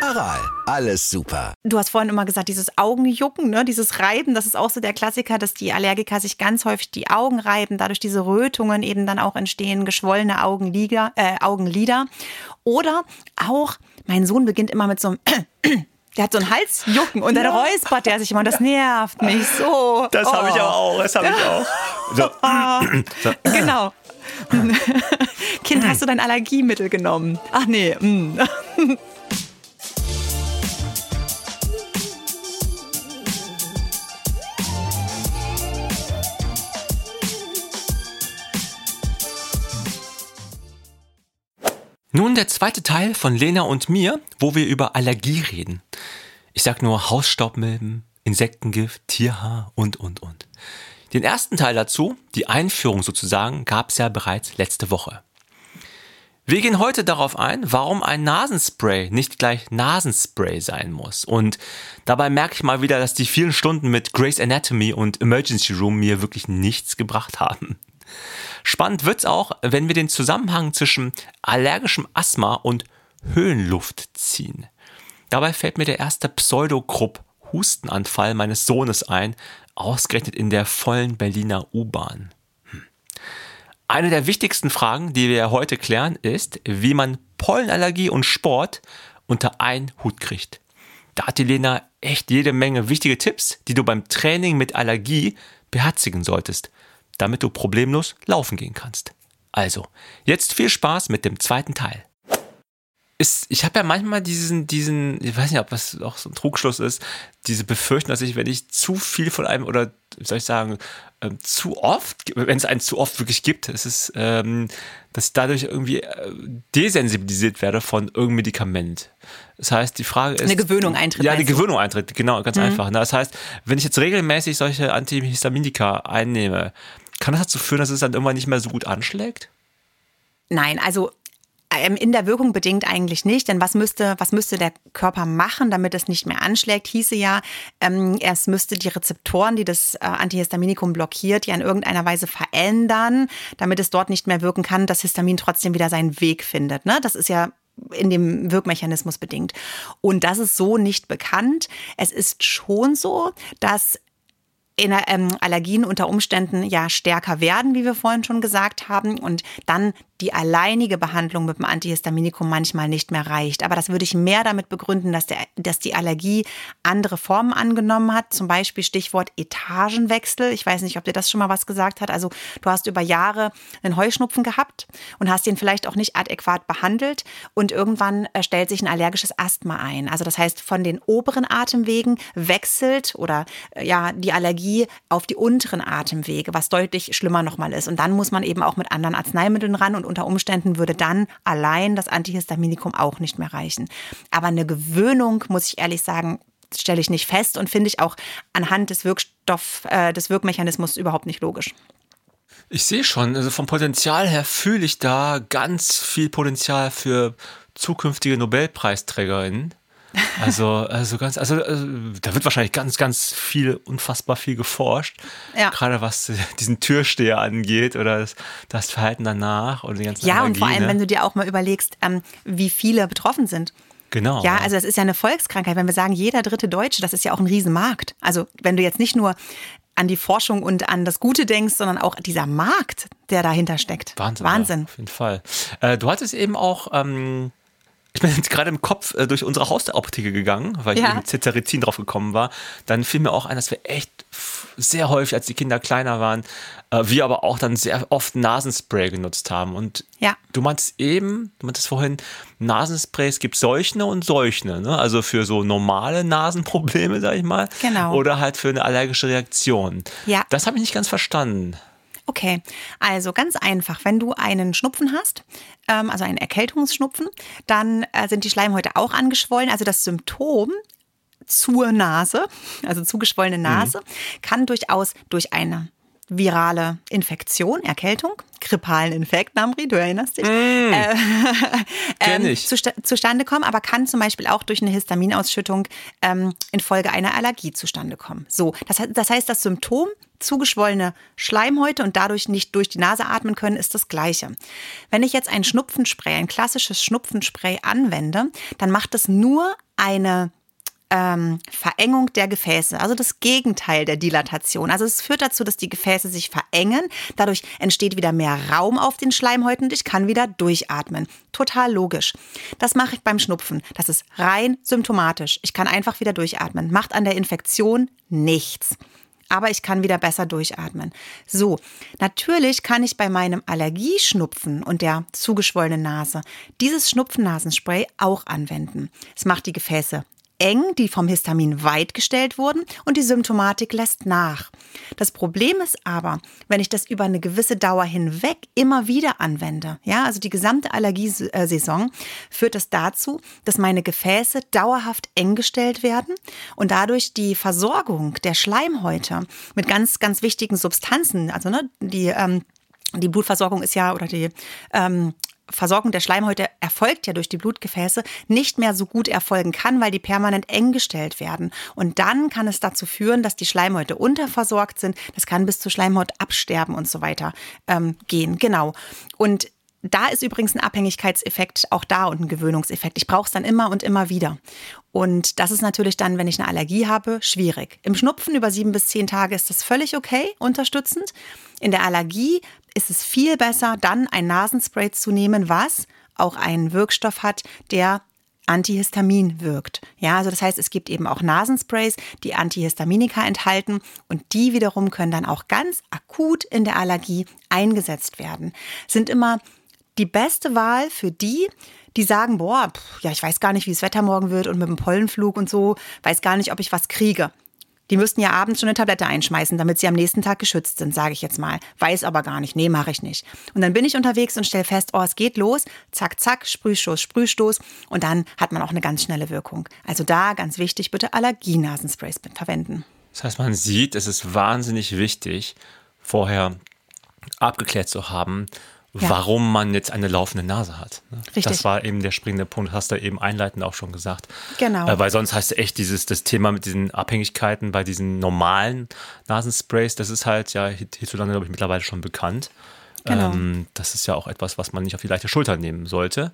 Aral, alles super. Du hast vorhin immer gesagt, dieses Augenjucken, ne, dieses Reiben, das ist auch so der Klassiker, dass die Allergiker sich ganz häufig die Augen reiben, dadurch diese Rötungen eben dann auch entstehen, geschwollene Augenlider, äh, Augenlider. Oder auch, mein Sohn beginnt immer mit so einem Der hat so einen Halsjucken und dann ja. räuspert der sich immer und das nervt mich so. Das oh. habe ich aber auch, das habe ich auch. So. Genau. kind, hast du dein Allergiemittel genommen? Ach nee. Nun der zweite Teil von Lena und mir, wo wir über Allergie reden. Ich sag nur Hausstaubmilben, Insektengift, Tierhaar und, und, und. Den ersten Teil dazu, die Einführung sozusagen, gab es ja bereits letzte Woche. Wir gehen heute darauf ein, warum ein Nasenspray nicht gleich Nasenspray sein muss. Und dabei merke ich mal wieder, dass die vielen Stunden mit Grey's Anatomy und Emergency Room mir wirklich nichts gebracht haben. Spannend wird's auch, wenn wir den Zusammenhang zwischen allergischem Asthma und Höhenluft ziehen. Dabei fällt mir der erste Pseudogrupp Hustenanfall meines Sohnes ein, ausgerechnet in der vollen Berliner U-Bahn. Hm. Eine der wichtigsten Fragen, die wir heute klären, ist, wie man Pollenallergie und Sport unter einen Hut kriegt. Da hat die Lena echt jede Menge wichtige Tipps, die du beim Training mit Allergie beherzigen solltest damit du problemlos laufen gehen kannst. Also, jetzt viel Spaß mit dem zweiten Teil. Ist, ich habe ja manchmal diesen, diesen, ich weiß nicht, ob das auch so ein Trugschluss ist, diese Befürchtung, dass ich, wenn ich zu viel von einem oder wie soll ich sagen, ähm, zu oft, wenn es einen zu oft wirklich gibt, ist es, ähm, dass ich dadurch irgendwie äh, desensibilisiert werde von irgendeinem Medikament. Das heißt, die Frage ist. Eine Gewöhnung eintritt. Ja, die Gewöhnung eintritt, genau, ganz mhm. einfach. Ne? Das heißt, wenn ich jetzt regelmäßig solche Antihistaminika einnehme, kann das dazu führen, dass es dann irgendwann nicht mehr so gut anschlägt? Nein, also ähm, in der Wirkung bedingt eigentlich nicht, denn was müsste, was müsste der Körper machen, damit es nicht mehr anschlägt? Hieße ja, ähm, es müsste die Rezeptoren, die das äh, Antihistaminikum blockiert, ja in irgendeiner Weise verändern, damit es dort nicht mehr wirken kann, dass Histamin trotzdem wieder seinen Weg findet. Ne? Das ist ja in dem Wirkmechanismus bedingt. Und das ist so nicht bekannt. Es ist schon so, dass Allergien unter Umständen ja stärker werden, wie wir vorhin schon gesagt haben, und dann die alleinige Behandlung mit dem Antihistaminikum manchmal nicht mehr reicht. Aber das würde ich mehr damit begründen, dass, der, dass die Allergie andere Formen angenommen hat. Zum Beispiel Stichwort Etagenwechsel. Ich weiß nicht, ob dir das schon mal was gesagt hat. Also du hast über Jahre einen Heuschnupfen gehabt und hast den vielleicht auch nicht adäquat behandelt und irgendwann äh, stellt sich ein allergisches Asthma ein. Also das heißt, von den oberen Atemwegen wechselt oder äh, ja die Allergie auf die unteren Atemwege, was deutlich schlimmer nochmal ist. Und dann muss man eben auch mit anderen Arzneimitteln ran und unter Umständen würde dann allein das Antihistaminikum auch nicht mehr reichen. Aber eine Gewöhnung, muss ich ehrlich sagen, stelle ich nicht fest und finde ich auch anhand des Wirkstoff, äh, des Wirkmechanismus überhaupt nicht logisch. Ich sehe schon, also vom Potenzial her fühle ich da ganz viel Potenzial für zukünftige Nobelpreisträgerinnen. Also, also ganz, also, also, da wird wahrscheinlich ganz, ganz viel, unfassbar viel geforscht. Ja. Gerade was diesen Türsteher angeht oder das, das Verhalten danach oder die ganzen Ja, Allergien, und vor allem, ne? wenn du dir auch mal überlegst, ähm, wie viele betroffen sind. Genau. Ja, also das ist ja eine Volkskrankheit. Wenn wir sagen, jeder dritte Deutsche, das ist ja auch ein Riesenmarkt. Also wenn du jetzt nicht nur an die Forschung und an das Gute denkst, sondern auch dieser Markt, der dahinter steckt. Wahnsinn. Wahnsinn. Ja, auf jeden Fall. Äh, du hattest eben auch ähm, ich bin jetzt gerade im Kopf äh, durch unsere Hausapotheke gegangen, weil ja. ich mit Ceterizin drauf gekommen war. Dann fiel mir auch ein, dass wir echt sehr häufig, als die Kinder kleiner waren, äh, wir aber auch dann sehr oft Nasenspray genutzt haben. Und ja. du meintest eben, du meintest vorhin, Nasensprays gibt solche und solche, ne? Also für so normale Nasenprobleme, sag ich mal. Genau. Oder halt für eine allergische Reaktion. Ja. Das habe ich nicht ganz verstanden. Okay, also ganz einfach. Wenn du einen Schnupfen hast, ähm, also einen Erkältungsschnupfen, dann äh, sind die Schleimhäute auch angeschwollen. Also das Symptom zur Nase, also zugeschwollene Nase, mhm. kann durchaus durch eine virale Infektion, Erkältung, grippalen Infekt, Namri, du erinnerst dich, mm, äh, ähm, zusta zustande kommen, aber kann zum Beispiel auch durch eine Histaminausschüttung ähm, infolge einer Allergie zustande kommen. So, das, das heißt, das Symptom zugeschwollene Schleimhäute und dadurch nicht durch die Nase atmen können, ist das gleiche. Wenn ich jetzt ein Schnupfenspray, ein klassisches Schnupfenspray anwende, dann macht es nur eine ähm, Verengung der Gefäße, also das Gegenteil der Dilatation. Also es führt dazu, dass die Gefäße sich verengen. Dadurch entsteht wieder mehr Raum auf den Schleimhäuten und ich kann wieder durchatmen. Total logisch. Das mache ich beim Schnupfen. Das ist rein symptomatisch. Ich kann einfach wieder durchatmen. Macht an der Infektion nichts aber ich kann wieder besser durchatmen. So, natürlich kann ich bei meinem Allergieschnupfen und der zugeschwollenen Nase dieses Schnupfennasenspray auch anwenden. Es macht die Gefäße eng, die vom Histamin weit gestellt wurden und die Symptomatik lässt nach. Das Problem ist aber, wenn ich das über eine gewisse Dauer hinweg immer wieder anwende, ja, also die gesamte Allergiesaison, führt das dazu, dass meine Gefäße dauerhaft eng gestellt werden und dadurch die Versorgung der Schleimhäute mit ganz, ganz wichtigen Substanzen, also ne, die ähm, die Blutversorgung ist ja oder die ähm, Versorgung der Schleimhäute erfolgt ja durch die Blutgefäße, nicht mehr so gut erfolgen kann, weil die permanent eng gestellt werden. Und dann kann es dazu führen, dass die Schleimhäute unterversorgt sind. Das kann bis zu Schleimhautabsterben und so weiter ähm, gehen. Genau. Und da ist übrigens ein Abhängigkeitseffekt auch da und ein Gewöhnungseffekt. Ich brauche es dann immer und immer wieder. Und das ist natürlich dann, wenn ich eine Allergie habe, schwierig. Im Schnupfen über sieben bis zehn Tage ist das völlig okay, unterstützend. In der Allergie ist es viel besser, dann ein Nasenspray zu nehmen, was auch einen Wirkstoff hat, der Antihistamin wirkt. Ja, also das heißt, es gibt eben auch Nasensprays, die Antihistaminika enthalten und die wiederum können dann auch ganz akut in der Allergie eingesetzt werden. Sind immer die beste Wahl für die, die sagen, boah, pff, ja, ich weiß gar nicht, wie das Wetter morgen wird und mit dem Pollenflug und so, weiß gar nicht, ob ich was kriege. Die müssten ja abends schon eine Tablette einschmeißen, damit sie am nächsten Tag geschützt sind, sage ich jetzt mal. Weiß aber gar nicht. Nee, mache ich nicht. Und dann bin ich unterwegs und stelle fest, oh, es geht los. Zack, zack, Sprühstoß, Sprühstoß. Und dann hat man auch eine ganz schnelle Wirkung. Also da ganz wichtig, bitte Allergienasensprays verwenden. Das heißt, man sieht, es ist wahnsinnig wichtig, vorher abgeklärt zu haben, ja. warum man jetzt eine laufende Nase hat. Ne? Richtig. Das war eben der springende Punkt, hast du eben einleitend auch schon gesagt. Genau. Äh, weil sonst heißt echt dieses das Thema mit diesen Abhängigkeiten bei diesen normalen Nasensprays, das ist halt ja hierzulande, glaube ich, mittlerweile schon bekannt. Genau. Ähm, das ist ja auch etwas, was man nicht auf die leichte Schulter nehmen sollte.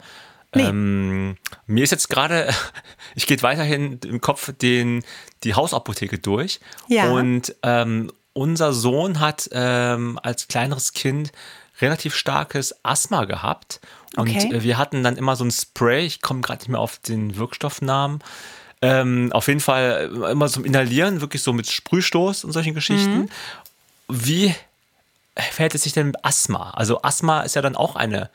Nee. Ähm, mir ist jetzt gerade, ich gehe weiterhin im Kopf den, die Hausapotheke durch. Ja. Und ähm, unser Sohn hat ähm, als kleineres Kind relativ starkes Asthma gehabt. Und okay. Äh, wir hatten dann immer so ein Spray, ich komme gerade nicht mehr auf den Wirkstoffnamen. Ähm, auf jeden Fall äh, immer zum Inhalieren, wirklich so mit Sprühstoß und solchen Geschichten. Mhm. Wie verhält es sich denn mit Asthma? Also Asthma ist ja dann auch eine,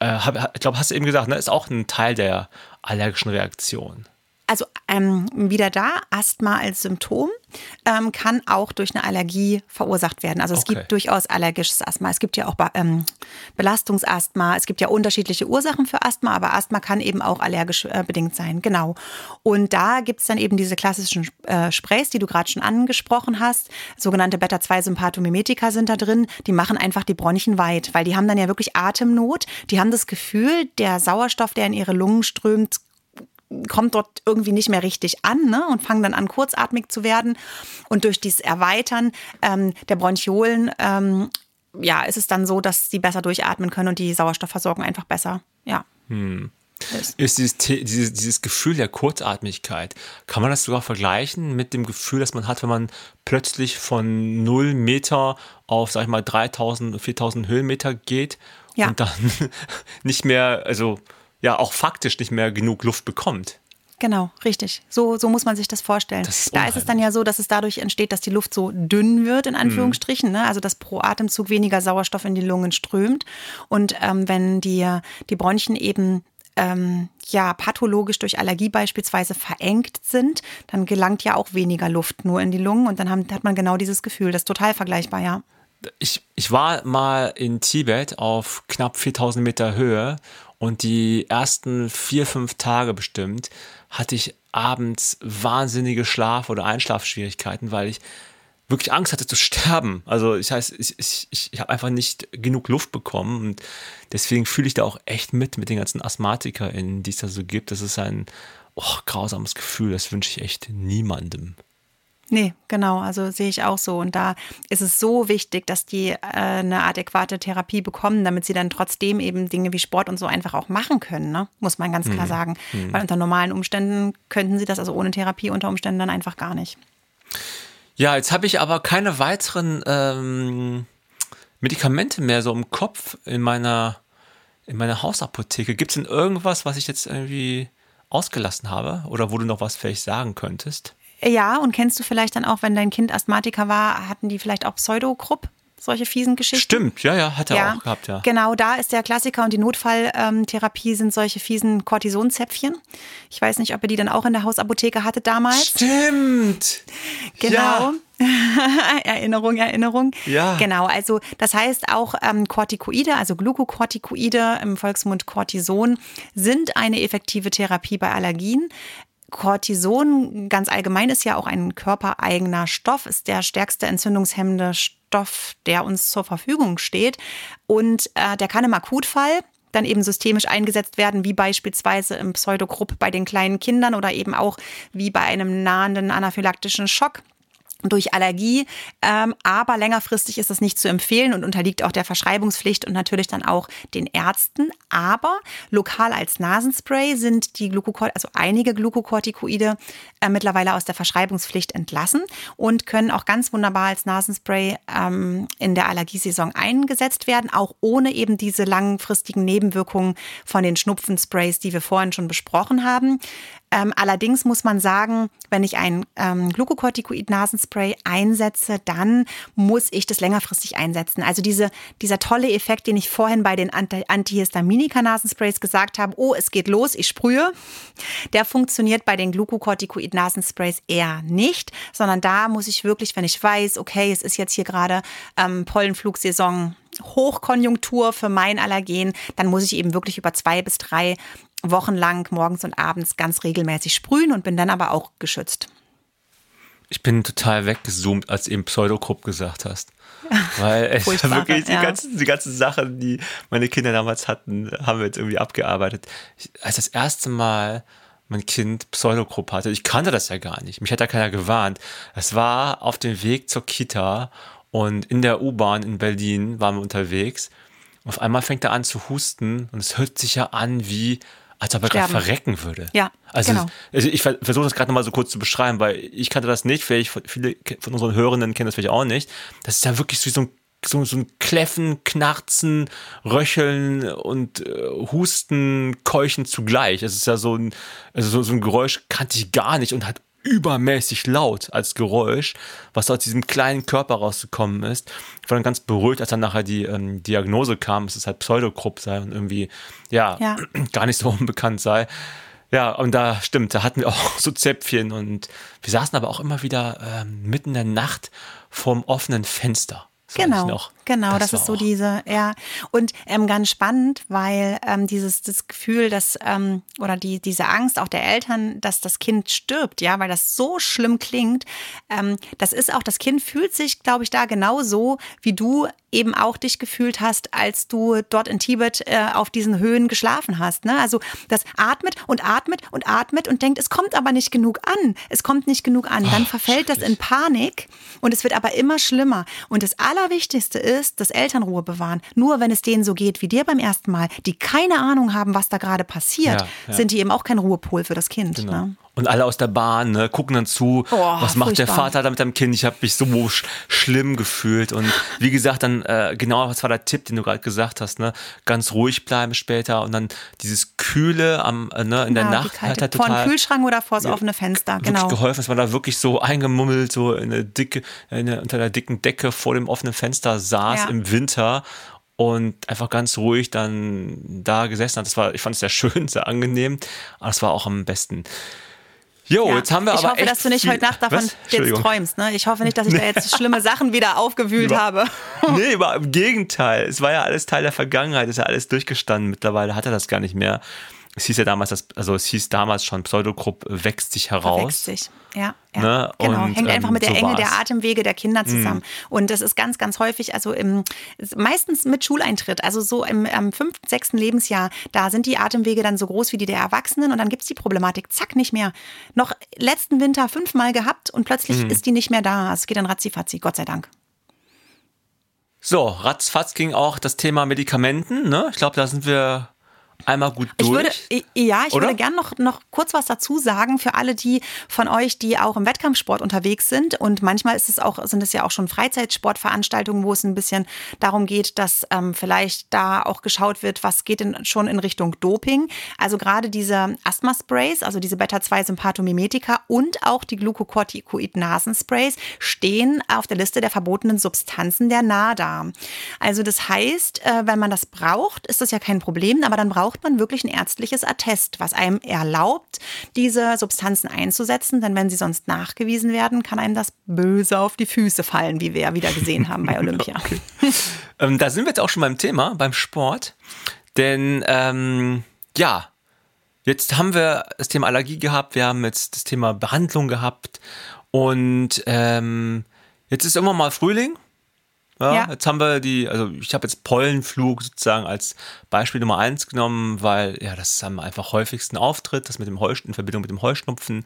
äh, ich glaube, hast du eben gesagt, ne, ist auch ein Teil der allergischen Reaktion. Also ähm, wieder da, Asthma als Symptom ähm, kann auch durch eine Allergie verursacht werden. Also es okay. gibt durchaus allergisches Asthma. Es gibt ja auch ähm, Belastungsasthma. Es gibt ja unterschiedliche Ursachen für Asthma, aber Asthma kann eben auch allergisch äh, bedingt sein. Genau. Und da gibt es dann eben diese klassischen äh, Sprays, die du gerade schon angesprochen hast. Sogenannte Beta-2-Sympathomimetika sind da drin. Die machen einfach die Bronchien weit, weil die haben dann ja wirklich Atemnot. Die haben das Gefühl, der Sauerstoff, der in ihre Lungen strömt, kommt dort irgendwie nicht mehr richtig an ne? und fangen dann an, kurzatmig zu werden. Und durch dieses Erweitern ähm, der Bronchiolen ähm, ja, ist es dann so, dass sie besser durchatmen können und die Sauerstoffversorgung einfach besser, ja. Hm. Ist, ist dieses, dieses, dieses Gefühl der Kurzatmigkeit, kann man das sogar vergleichen mit dem Gefühl, das man hat, wenn man plötzlich von 0 Meter auf, sag ich mal, 3000, 4000 Höhenmeter geht ja. und dann nicht mehr, also ja auch faktisch nicht mehr genug Luft bekommt. Genau, richtig. So, so muss man sich das vorstellen. Das ist da ist es dann ja so, dass es dadurch entsteht, dass die Luft so dünn wird, in Anführungsstrichen. Mhm. Ne? Also dass pro Atemzug weniger Sauerstoff in die Lungen strömt. Und ähm, wenn die, die Bronchien eben ähm, ja pathologisch durch Allergie beispielsweise verengt sind, dann gelangt ja auch weniger Luft nur in die Lungen und dann haben, hat man genau dieses Gefühl. Das ist total vergleichbar, ja. Ich, ich war mal in Tibet auf knapp 4000 Meter Höhe und die ersten vier, fünf Tage bestimmt hatte ich abends wahnsinnige Schlaf- oder Einschlafschwierigkeiten, weil ich wirklich Angst hatte zu sterben. Also ich heißt, ich, ich, ich habe einfach nicht genug Luft bekommen und deswegen fühle ich da auch echt mit mit den ganzen AsthmatikerInnen, die es da so gibt. Das ist ein oh, grausames Gefühl, das wünsche ich echt niemandem. Nee, genau, also sehe ich auch so. Und da ist es so wichtig, dass die äh, eine adäquate Therapie bekommen, damit sie dann trotzdem eben Dinge wie Sport und so einfach auch machen können, ne? muss man ganz klar mhm. sagen. Mhm. Weil unter normalen Umständen könnten sie das, also ohne Therapie unter Umständen dann einfach gar nicht. Ja, jetzt habe ich aber keine weiteren ähm, Medikamente mehr so im Kopf in meiner, in meiner Hausapotheke. Gibt es denn irgendwas, was ich jetzt irgendwie ausgelassen habe oder wo du noch was vielleicht sagen könntest? Ja, und kennst du vielleicht dann auch, wenn dein Kind Asthmatiker war, hatten die vielleicht auch Pseudogrupp? solche fiesen Geschichten. Stimmt, ja, ja, hat er ja, auch gehabt, ja. Genau, da ist der Klassiker und die Notfalltherapie sind solche fiesen Cortisonzäpfchen. Ich weiß nicht, ob ihr die dann auch in der Hausapotheke hattet damals. Stimmt. Genau. Ja. Erinnerung, Erinnerung. Ja. Genau, also das heißt auch ähm, Corticoide, also Glukokortikoide, im Volksmund Cortison, sind eine effektive Therapie bei Allergien. Cortison ganz allgemein ist ja auch ein körpereigener Stoff, ist der stärkste entzündungshemmende Stoff, der uns zur Verfügung steht. Und äh, der kann im Akutfall dann eben systemisch eingesetzt werden, wie beispielsweise im Pseudogrupp bei den kleinen Kindern oder eben auch wie bei einem nahenden anaphylaktischen Schock durch Allergie, ähm, aber längerfristig ist das nicht zu empfehlen und unterliegt auch der Verschreibungspflicht und natürlich dann auch den Ärzten. Aber lokal als Nasenspray sind die Glucocort also einige Glucocorticoide äh, mittlerweile aus der Verschreibungspflicht entlassen und können auch ganz wunderbar als Nasenspray ähm, in der Allergiesaison eingesetzt werden, auch ohne eben diese langfristigen Nebenwirkungen von den Schnupfensprays, die wir vorhin schon besprochen haben. Ähm, allerdings muss man sagen, wenn ich ein ähm, Glucocorticoid-Nasenspray einsetze, dann muss ich das längerfristig einsetzen. Also diese, dieser tolle Effekt, den ich vorhin bei den Antihistaminika-Nasensprays gesagt habe, oh, es geht los, ich sprühe, der funktioniert bei den Glucocorticoid-Nasensprays eher nicht, sondern da muss ich wirklich, wenn ich weiß, okay, es ist jetzt hier gerade ähm, Pollenflugsaison, Hochkonjunktur für mein Allergen, dann muss ich eben wirklich über zwei bis drei wochenlang morgens und abends ganz regelmäßig sprühen und bin dann aber auch geschützt. Ich bin total weggezoomt, als du eben Pseudogrupp gesagt hast. Weil es wirklich die, ja. ganzen, die ganzen Sachen, die meine Kinder damals hatten, haben wir jetzt irgendwie abgearbeitet. Ich, als das erste Mal mein Kind Pseudogrupp hatte, ich kannte das ja gar nicht. Mich hat da keiner gewarnt. Es war auf dem Weg zur Kita und in der U-Bahn in Berlin waren wir unterwegs. Auf einmal fängt er an zu husten und es hört sich ja an wie als ob er gerade verrecken würde. Ja, also, genau. also ich versuche das gerade nochmal so kurz zu beschreiben, weil ich kannte das nicht, vielleicht viele von unseren Hörenden kennen das vielleicht auch nicht. Das ist ja wirklich so ein so, so ein Kläffen, Knarzen, Röcheln und äh, Husten, Keuchen zugleich. Es ist ja so ein, also so, so ein Geräusch kannte ich gar nicht und hat übermäßig laut als Geräusch, was aus diesem kleinen Körper rausgekommen ist. Ich war dann ganz beruhigt, als dann nachher die ähm, Diagnose kam, dass es halt Pseudokrupp sei und irgendwie, ja, ja, gar nicht so unbekannt sei. Ja, und da stimmt, da hatten wir auch so Zäpfchen und wir saßen aber auch immer wieder ähm, mitten in der Nacht vorm offenen Fenster. Genau, genau, das, das ist so diese, ja. Und ähm, ganz spannend, weil ähm, dieses das Gefühl, dass ähm, oder die diese Angst auch der Eltern, dass das Kind stirbt, ja, weil das so schlimm klingt. Ähm, das ist auch, das Kind fühlt sich, glaube ich, da genauso, wie du eben auch dich gefühlt hast, als du dort in Tibet äh, auf diesen Höhen geschlafen hast. Ne? Also das atmet und atmet und atmet und denkt, es kommt aber nicht genug an. Es kommt nicht genug an. Dann verfällt das in Panik und es wird aber immer schlimmer. Und das Allerwichtigste ist, dass Eltern Ruhe bewahren. Nur wenn es denen so geht wie dir beim ersten Mal, die keine Ahnung haben, was da gerade passiert, ja, ja. sind die eben auch kein Ruhepol für das Kind. Genau. Ne? Und alle aus der Bahn ne, gucken dann zu, oh, was macht furchtbar. der Vater da mit dem Kind? Ich habe mich so sch schlimm gefühlt. Und wie gesagt, dann äh, genau, was war der Tipp, den du gerade gesagt hast, ne? Ganz ruhig bleiben später und dann dieses Kühle am, äh, ne, in der Nacht er total. Vor dem Kühlschrank oder vor das offene Fenster, genau. geholfen, dass man da wirklich so eingemummelt, so in eine dicke, eine, unter der dicken Decke vor dem offenen Fenster saß ja. im Winter und einfach ganz ruhig dann da gesessen hat. Das war, ich fand es sehr schön, sehr angenehm, aber es war auch am besten. Jo, ja, jetzt haben wir ich aber. Ich hoffe, dass du nicht heute Nacht davon jetzt träumst. Ne? Ich hoffe nicht, dass ich da jetzt schlimme Sachen wieder aufgewühlt über, habe. nee, im Gegenteil. Es war ja alles Teil der Vergangenheit, ist ja alles durchgestanden. Mittlerweile hat er das gar nicht mehr. Es hieß ja damals, dass, also es hieß damals schon, Pseudogrupp wächst sich heraus. Wächst sich, ja. ja. Ne? Genau, Und, hängt einfach ähm, mit der so Enge war's. der Atemwege der Kinder zusammen. Und das ist ganz, ganz häufig, also im, meistens mit Schuleintritt, also so im, am fünften, sechsten Lebensjahr, da sind die Atemwege dann so groß wie die der Erwachsenen und dann gibt es die Problematik, zack, nicht mehr. Noch letzten Winter fünfmal gehabt und plötzlich ist die nicht mehr da. Also Es geht dann ratzifatzi, Gott sei Dank. So, ratzfatz ging auch das Thema Medikamenten. Ne? Ich glaube, da sind wir einmal gut durch. Ich würde, ja, ich Oder? würde gern noch, noch kurz was dazu sagen für alle die von euch, die auch im Wettkampfsport unterwegs sind. Und manchmal ist es auch, sind es ja auch schon Freizeitsportveranstaltungen, wo es ein bisschen darum geht, dass ähm, vielleicht da auch geschaut wird, was geht denn schon in Richtung Doping. Also gerade diese Asthma-Sprays, also diese Beta-2-Sympathomimetika und auch die Glucocorticoid-Nasensprays stehen auf der Liste der verbotenen Substanzen der NADA. Also das heißt, äh, wenn man das braucht, ist das ja kein Problem, aber dann braucht man wirklich ein ärztliches Attest, was einem erlaubt, diese Substanzen einzusetzen, denn wenn sie sonst nachgewiesen werden, kann einem das böse auf die Füße fallen, wie wir ja wieder gesehen haben bei Olympia. Ähm, da sind wir jetzt auch schon beim Thema, beim Sport. Denn ähm, ja, jetzt haben wir das Thema Allergie gehabt, wir haben jetzt das Thema Behandlung gehabt und ähm, jetzt ist immer mal Frühling. Ja, Ja. Jetzt haben wir die, also ich habe jetzt Pollenflug sozusagen als Beispiel Nummer eins genommen, weil ja das am einfach häufigsten auftritt, das mit dem Heusch in Verbindung mit dem Heuschnupfen.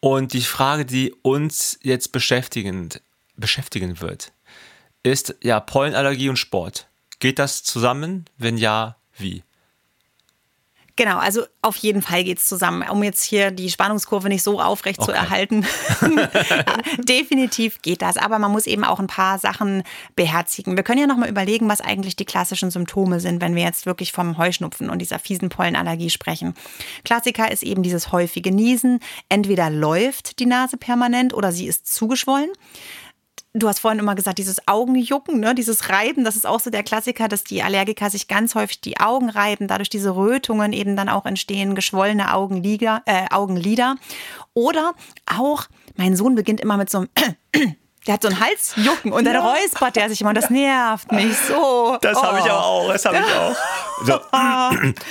Und die Frage, die uns jetzt beschäftigend, beschäftigen wird, ist ja Pollenallergie und Sport. Geht das zusammen? Wenn ja, wie? Genau, also auf jeden Fall geht's zusammen, um jetzt hier die Spannungskurve nicht so aufrecht zu Okay. erhalten. Definitiv geht das, aber man muss eben auch ein paar Sachen beherzigen. Wir können ja nochmal überlegen, was eigentlich die klassischen Symptome sind, wenn wir jetzt wirklich vom Heuschnupfen und dieser fiesen Pollenallergie sprechen. Klassiker ist eben dieses häufige Niesen. Entweder läuft die Nase permanent oder sie ist zugeschwollen. Du hast vorhin immer gesagt, dieses Augenjucken, ne, dieses Reiben, das ist auch so der Klassiker, dass die Allergiker sich ganz häufig die Augen reiben, dadurch diese Rötungen eben dann auch entstehen, geschwollene Augenlider, äh, Augenlider. Oder auch, mein Sohn beginnt immer mit so einem Der hat so einen Halsjucken und dann räuspert der sich immer und das nervt mich so. Das habe ich Oh. aber auch, das habe ich auch.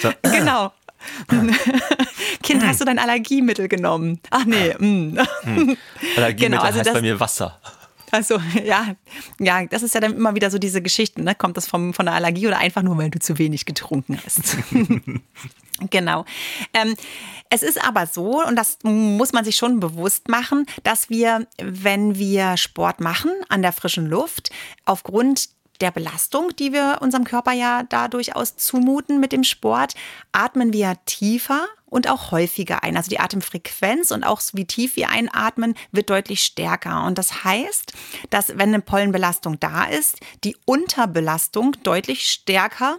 So, Genau. kind, hast du dein Allergiemittel genommen? Ach nee. mm. Allergiemittel Genau, also heißt bei mir Wasser. Also ja, ja, das ist ja dann immer wieder so diese Geschichten. Ne? Kommt das vom, von der Allergie oder einfach nur, weil du zu wenig getrunken hast? genau. Ähm, es ist aber so, und das muss man sich schon bewusst machen, dass wir, wenn wir Sport machen an der frischen Luft, aufgrund der Belastung, die wir unserem Körper ja da durchaus zumuten mit dem Sport, atmen wir tiefer und auch häufiger ein. Also die Atemfrequenz und auch wie tief wir einatmen, wird deutlich stärker. Und das heißt, dass wenn eine Pollenbelastung da ist, die Unterbelastung deutlich stärker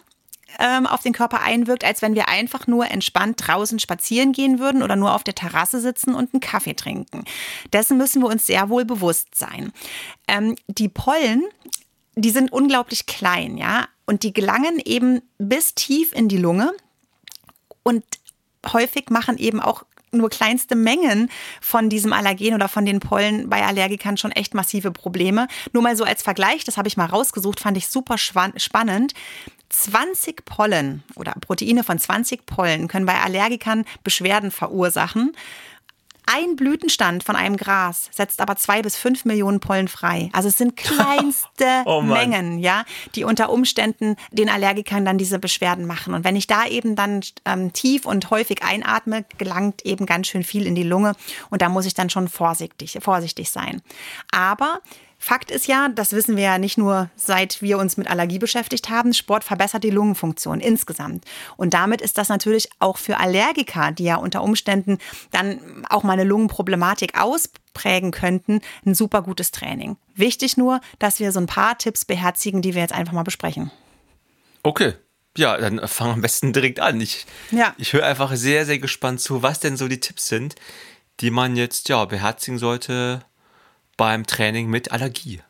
ähm, auf den Körper einwirkt, als wenn wir einfach nur entspannt draußen spazieren gehen würden oder nur auf der Terrasse sitzen und einen Kaffee trinken. Dessen müssen wir uns sehr wohl bewusst sein. Ähm, die Pollen, die sind unglaublich klein, ja, und die gelangen eben bis tief in die Lunge und häufig machen eben auch nur kleinste Mengen von diesem Allergen oder von den Pollen bei Allergikern schon echt massive Probleme. Nur mal so als Vergleich, das habe ich mal rausgesucht, fand ich super spannend. 20 Pollen oder Proteine von 20 Pollen können bei Allergikern Beschwerden verursachen. Ein Blütenstand von einem Gras setzt aber zwei bis fünf Millionen Pollen frei. Also es sind kleinste Oh. Mengen, ja, die unter Umständen den Allergikern dann diese Beschwerden machen. Und wenn ich da eben dann ähm, tief und häufig einatme, gelangt eben ganz schön viel in die Lunge. Und da muss ich dann schon vorsichtig, vorsichtig sein. Aber Fakt ist ja, das wissen wir ja nicht nur seit wir uns mit Allergie beschäftigt haben, Sport verbessert die Lungenfunktion insgesamt. Und damit ist das natürlich auch für Allergiker, die ja unter Umständen dann auch mal eine Lungenproblematik ausprägen könnten, ein super gutes Training. Wichtig nur, dass wir so ein paar Tipps beherzigen, die wir jetzt einfach mal besprechen. Okay. Ja, dann fangen wir am besten direkt an. Ich, Ja. ich höre einfach sehr, sehr gespannt zu, was denn so die Tipps sind, die man jetzt ja beherzigen sollte beim Training mit Allergie.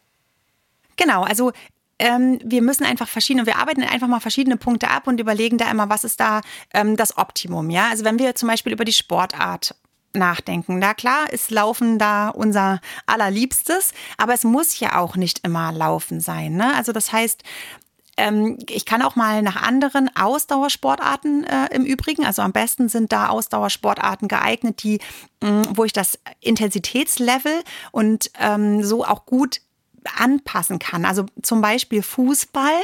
Genau, also ähm, wir müssen einfach verschiedene, wir arbeiten einfach mal verschiedene Punkte ab und überlegen da immer, was ist da ähm, das Optimum. Ja, also wenn wir zum Beispiel über die Sportart nachdenken. Na klar, ist Laufen da unser allerliebstes, aber es muss ja auch nicht immer Laufen sein. Ne? Also das heißt, ähm, ich kann auch mal nach anderen Ausdauersportarten äh, im Übrigen. Also am besten sind da Ausdauersportarten geeignet, die, mh, wo ich das Intensitätslevel und ähm, so auch gut anpassen kann. Also zum Beispiel Fußball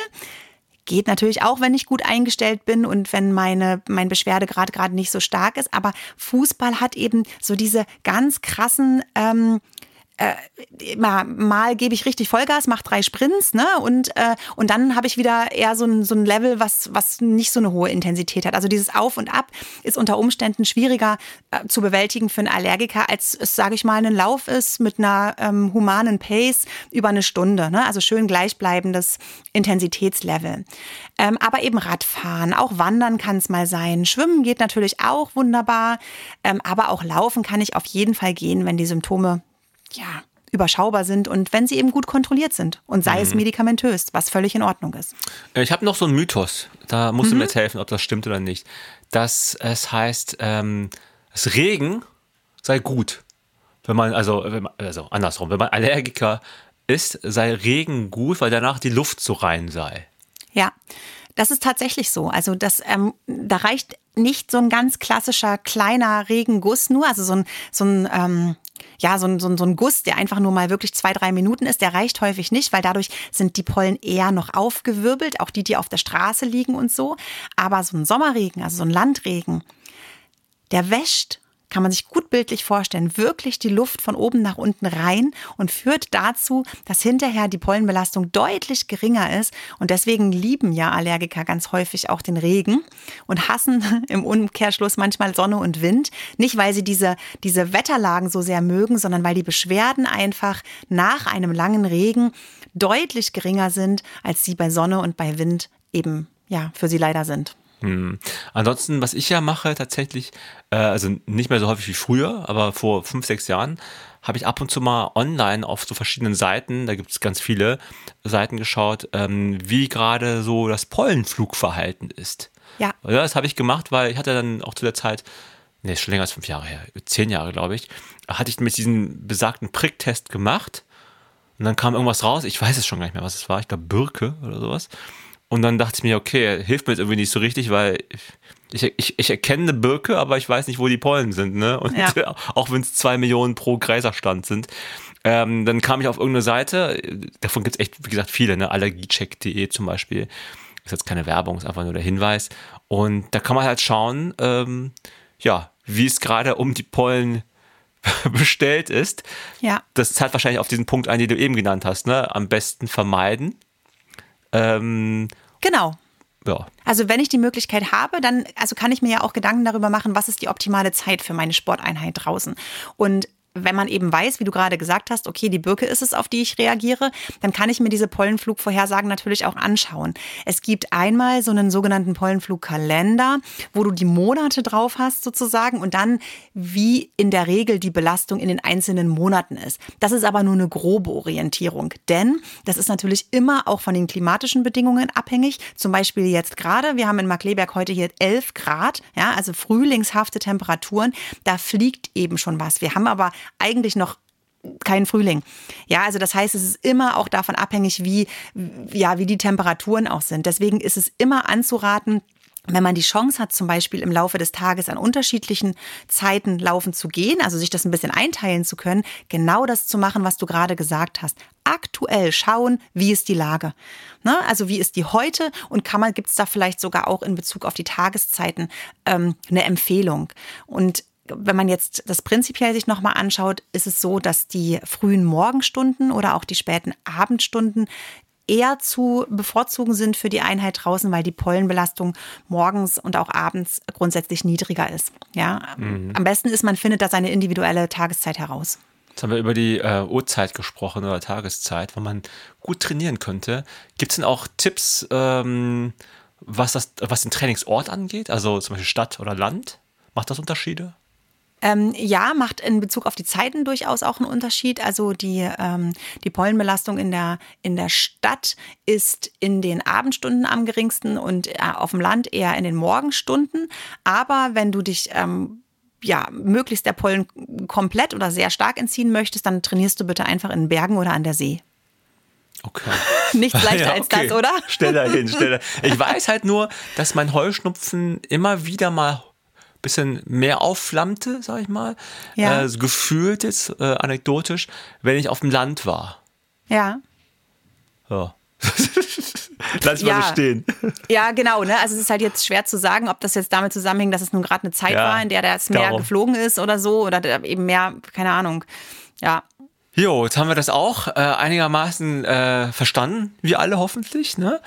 geht natürlich auch, wenn ich gut eingestellt bin und wenn meine mein Beschwerdegrad gerade nicht so stark ist. Aber Fußball hat eben so diese ganz krassen ähm, äh, mal, mal gebe ich richtig Vollgas, mache drei Sprints, ne? Und, äh, und dann habe ich wieder eher so ein, so ein Level, was, was nicht so eine hohe Intensität hat. Also dieses Auf und Ab ist unter Umständen schwieriger äh, zu bewältigen für einen Allergiker, als es, sage ich mal, ein Lauf ist mit einer ähm, humanen Pace über eine Stunde. Ne? Also schön gleichbleibendes Intensitätslevel. Ähm, aber eben Radfahren, auch Wandern kann es mal sein. Schwimmen geht natürlich auch wunderbar, ähm, aber auch Laufen kann ich auf jeden Fall gehen, wenn die Symptome ja, überschaubar sind und wenn sie eben gut kontrolliert sind und sei mhm. es medikamentös, was völlig in Ordnung ist. Äh, ich habe noch so einen Mythos, da musst mhm. du mir jetzt helfen, ob das stimmt oder nicht. Dass es heißt, ähm, das Regen sei gut. Wenn man, also, wenn man, also andersrum, wenn man Allergiker ist, sei Regen gut, weil danach die Luft so rein sei. Ja, das ist tatsächlich so. Also das, ähm, da reicht nicht so ein ganz klassischer kleiner Regenguss nur, also so ein, so ein ähm, ja, so ein, so, ein, so ein Guss, der einfach nur mal wirklich zwei, drei Minuten ist, der reicht häufig nicht, weil dadurch sind die Pollen eher noch aufgewirbelt, auch die, die auf der Straße liegen und so. Aber so ein Sommerregen, also so ein Landregen, der wäscht kann man sich gut bildlich vorstellen, wirklich die Luft von oben nach unten rein und führt dazu, dass hinterher die Pollenbelastung deutlich geringer ist. Und deswegen lieben ja Allergiker ganz häufig auch den Regen und hassen im Umkehrschluss manchmal Sonne und Wind. Nicht, weil sie diese, diese Wetterlagen so sehr mögen, sondern weil die Beschwerden einfach nach einem langen Regen deutlich geringer sind, als sie bei Sonne und bei Wind eben ja für sie leider sind. Hm. Ansonsten, was ich ja mache tatsächlich, äh, also nicht mehr so häufig wie früher, aber vor fünf, sechs Jahren, habe ich ab und zu mal online auf so verschiedenen Seiten, da gibt es ganz viele Seiten geschaut, ähm, wie gerade so das Pollenflugverhalten ist. Ja. ja das habe ich gemacht, weil ich hatte dann auch zu der Zeit, nee, schon länger als fünf Jahre her, zehn Jahre glaube ich, hatte ich mit diesem besagten Pricktest gemacht und dann kam irgendwas raus, ich weiß es schon gar nicht mehr, was es war, ich glaube Birke oder sowas. Und dann dachte ich mir, okay, hilft mir jetzt irgendwie nicht so richtig, weil ich, ich, ich erkenne eine Birke, aber ich weiß nicht, wo die Pollen sind. Ne? Und ja. auch wenn es zwei Millionen pro Gräserstand sind. Ähm, dann kam ich auf irgendeine Seite, davon gibt es echt, wie gesagt, viele, ne? allergiecheck.de zum Beispiel. Ist jetzt keine Werbung, ist einfach nur der Hinweis. Und da kann man halt schauen, ähm, ja, wie es gerade um die Pollen bestellt ist. Ja. Das zahlt wahrscheinlich auf diesen Punkt ein, den du eben genannt hast, ne? Am besten vermeiden. Ähm, genau. Ja. Also wenn ich die Möglichkeit habe, dann also kann ich mir ja auch Gedanken darüber machen, was ist die optimale Zeit für meine Sporteinheit draußen. Und wenn man eben weiß, wie du gerade gesagt hast, okay, die Birke ist es, auf die ich reagiere, dann kann ich mir diese Pollenflugvorhersagen natürlich auch anschauen. Es gibt einmal so einen sogenannten Pollenflugkalender, wo du die Monate drauf hast sozusagen und dann wie in der Regel die Belastung in den einzelnen Monaten ist. Das ist aber nur eine grobe Orientierung, denn das ist natürlich immer auch von den klimatischen Bedingungen abhängig. Zum Beispiel jetzt gerade, wir haben in Markleberg heute hier 11 Grad, ja, also frühlingshafte Temperaturen. Da fliegt eben schon was. Wir haben aber eigentlich noch kein Frühling. Ja, also das heißt, es ist immer auch davon abhängig, wie, ja, wie die Temperaturen auch sind. Deswegen ist es immer anzuraten, wenn man die Chance hat, zum Beispiel im Laufe des Tages an unterschiedlichen Zeiten laufen zu gehen, also sich das ein bisschen einteilen zu können, genau das zu machen, was du gerade gesagt hast. Aktuell schauen, wie ist die Lage. Ne? Also wie ist die heute und kann man, gibt es da vielleicht sogar auch in Bezug auf die Tageszeiten ähm, eine Empfehlung. Und wenn man jetzt das prinzipiell sich nochmal anschaut, ist es so, dass die frühen Morgenstunden oder auch die späten Abendstunden eher zu bevorzugen sind für die Einheit draußen, weil die Pollenbelastung morgens und auch abends grundsätzlich niedriger ist. Ja, mhm. am besten ist, man findet da seine individuelle Tageszeit heraus. Jetzt haben wir über die äh, Uhrzeit gesprochen oder Tageszeit, wo man gut trainieren könnte. Gibt es denn auch Tipps, ähm, was, das, was den Trainingsort angeht? Also zum Beispiel Stadt oder Land? Macht das Unterschiede? Ähm, ja, macht in Bezug auf die Zeiten durchaus auch einen Unterschied. Also die, ähm, die Pollenbelastung in der, in der Stadt ist in den Abendstunden am geringsten und äh, auf dem Land eher in den Morgenstunden. Aber wenn du dich ähm, ja, möglichst der Pollen komplett oder sehr stark entziehen möchtest, dann trainierst du bitte einfach in Bergen oder an der See. Okay. Nichts leichter Ja, als okay. das, oder? Stell da hin, stell da. Ich weiß halt nur, dass mein Heuschnupfen immer wieder mal bisschen mehr aufflammte, sag ich mal. Ja. Äh, gefühlt jetzt, äh, anekdotisch, wenn ich auf dem Land war. Ja. Ja. Lass ich mal Ja. so stehen. Ja, genau. Ne? Also es ist halt jetzt schwer zu sagen, ob das jetzt damit zusammenhängt, dass es nun gerade eine Zeit Ja, war, in der das Meer darum. geflogen ist oder so oder eben mehr, keine Ahnung. Ja, Jo, jetzt haben wir das auch äh, einigermaßen äh, verstanden, wir alle hoffentlich. Ne?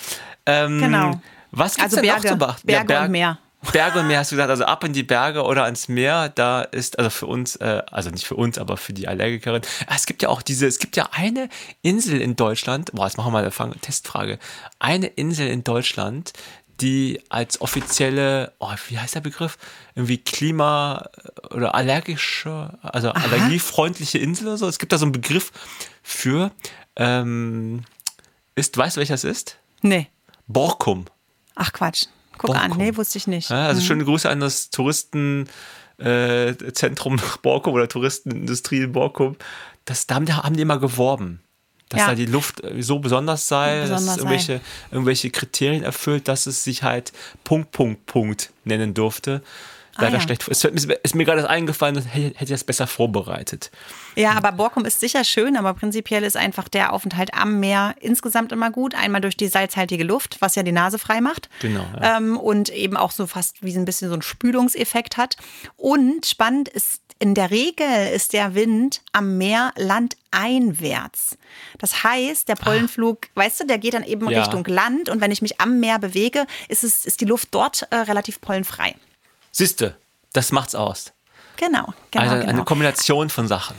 Ähm, Genau. Was gibt's Also denn noch Berge. zu beachten? Berge und Meer. Berge und Meer hast du gesagt, also ab in die Berge oder ans Meer, da ist, also für uns, äh, also nicht für uns, aber für die Allergikerin. Ah, Es gibt ja auch diese, es gibt ja eine Insel in Deutschland, boah, jetzt machen wir mal eine Fang- Testfrage. Eine Insel in Deutschland, die als offizielle, oh, wie heißt der Begriff? Irgendwie Klima- oder allergische, also allergiefreundliche Insel oder so. Es gibt da so einen Begriff für, ähm, ist, weißt du, welcher es ist? nee. Borkum. Ach Quatsch. Guck an. Borkum. Nee, wusste ich nicht. Ja, also schöne Grüße an das Touristenzentrum äh, Borkum oder Touristenindustrie in Borkum. Das, da haben die, haben die immer geworben, dass Ja. da die Luft äh, so besonders sei, Besonders dass es irgendwelche, irgendwelche Kriterien erfüllt, dass es sich halt Punkt, Punkt, Punkt nennen durfte. Leider ja. schlecht. Es ist, mir gerade eingefallen, das hätte ich das besser vorbereitet. Ja, aber Borkum ist sicher schön, aber prinzipiell ist einfach der Aufenthalt am Meer insgesamt immer gut. Einmal durch die salzhaltige Luft, was ja die Nase frei macht. Genau, ja. Ähm, und eben auch so fast wie so ein bisschen so ein Spülungseffekt hat. Und spannend ist, in der Regel ist der Wind am Meer landeinwärts. Das heißt, der Pollenflug, weißt du, der geht dann eben Ja. Richtung Land und wenn ich mich am Meer bewege, ist, es, ist die Luft dort äh, relativ pollenfrei. Siehste, das macht's aus. Genau, genau, also genau. eine Kombination von Sachen.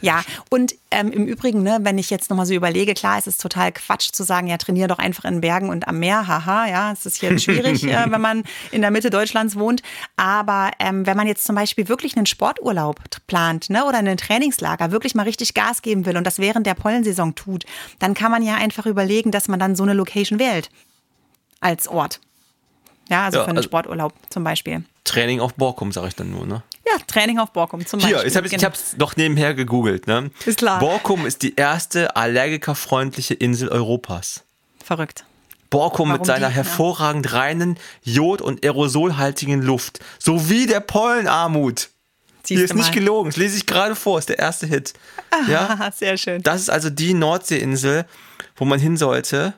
Ja, und ähm, im Übrigen, ne, wenn ich jetzt nochmal so überlege, klar, es ist total Quatsch zu sagen, ja, trainier doch einfach in Bergen und am Meer, haha, ja, es ist hier schwierig, äh, wenn man in der Mitte Deutschlands wohnt. Aber ähm, wenn man jetzt zum Beispiel wirklich einen Sporturlaub plant ne, oder einen Trainingslager, wirklich mal richtig Gas geben will und das während der Pollensaison tut, dann kann man ja einfach überlegen, dass man dann so eine Location wählt als Ort. Ja, also Ja, für einen also- Sporturlaub zum Beispiel. Training auf Borkum, sage ich dann nur, ne? Ja, Training auf Borkum zum Beispiel. Hier, ich, Genau. habe es noch nebenher gegoogelt. Ne? Ist klar. Borkum ist die erste allergikerfreundliche Insel Europas. Verrückt. Borkum Warum mit seiner die? Ja. hervorragend reinen, jod- und aerosolhaltigen Luft sowie der Pollenarmut. Hier Siehst ist du nicht mal. gelogen, das lese ich gerade vor, ist der erste Hit. Ja? Sehr schön. Das ist also die Nordseeinsel, wo man hin sollte.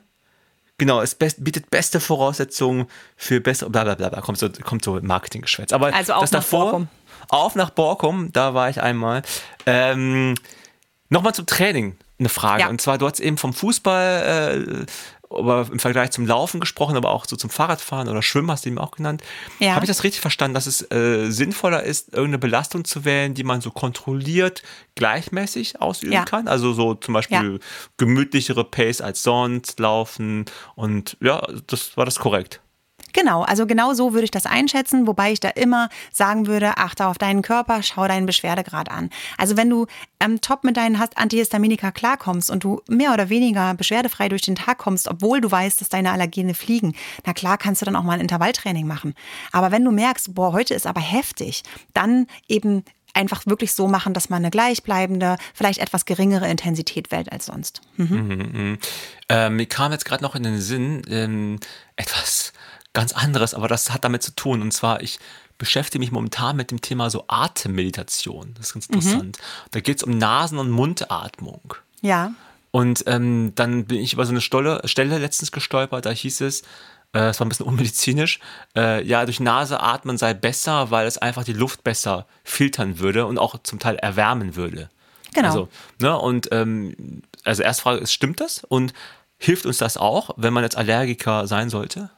Genau, es best, bietet beste Voraussetzungen für bessere, bla bla bla, bla. kommt so, kommt so Marketinggeschwätz. Aber Also auf das nach davor, Borkum. auf nach Borkum, da war ich einmal. Ähm, Nochmal zum Training eine Frage. Ja. Und zwar, du hast eben vom Fußball, äh, aber im Vergleich zum Laufen gesprochen, aber auch so zum Fahrradfahren oder Schwimmen hast du eben auch genannt. Ja. Habe ich das richtig verstanden, dass es äh, sinnvoller ist, irgendeine Belastung zu wählen, die man so kontrolliert gleichmäßig ausüben Ja. kann? Also so zum Beispiel gemütlichere Pace als sonst, laufen und ja, das war das korrekt. Genau, also genau so würde ich das einschätzen, wobei ich da immer sagen würde, achte auf deinen Körper, schau deinen Beschwerdegrad an. Also wenn du ähm, top mit deinen Antihistaminika klarkommst und du mehr oder weniger beschwerdefrei durch den Tag kommst, obwohl du weißt, dass deine Allergene fliegen, na klar kannst du dann auch mal ein Intervalltraining machen. Aber wenn du merkst, boah, heute ist aber heftig, dann eben einfach wirklich so machen, dass man eine gleichbleibende, vielleicht etwas geringere Intensität wählt als sonst. Ähm, mir kam jetzt gerade noch in den Sinn ähm, etwas ganz anderes, aber das hat damit zu tun. Und zwar, ich beschäftige mich momentan mit dem Thema so Atemmeditation. Das ist ganz interessant. Da geht es um Nasen- und Mundatmung. Ja, Und ähm, dann bin ich über so eine Stolle, Stelle letztens gestolpert, da hieß es, äh, es war ein bisschen unmedizinisch, äh, ja, durch Nase atmen sei besser, weil es einfach die Luft besser filtern würde und auch zum Teil erwärmen würde. Genau. Also, ne, und ähm, also erste Frage ist, stimmt das? Und hilft uns das auch, wenn man jetzt Allergiker sein sollte?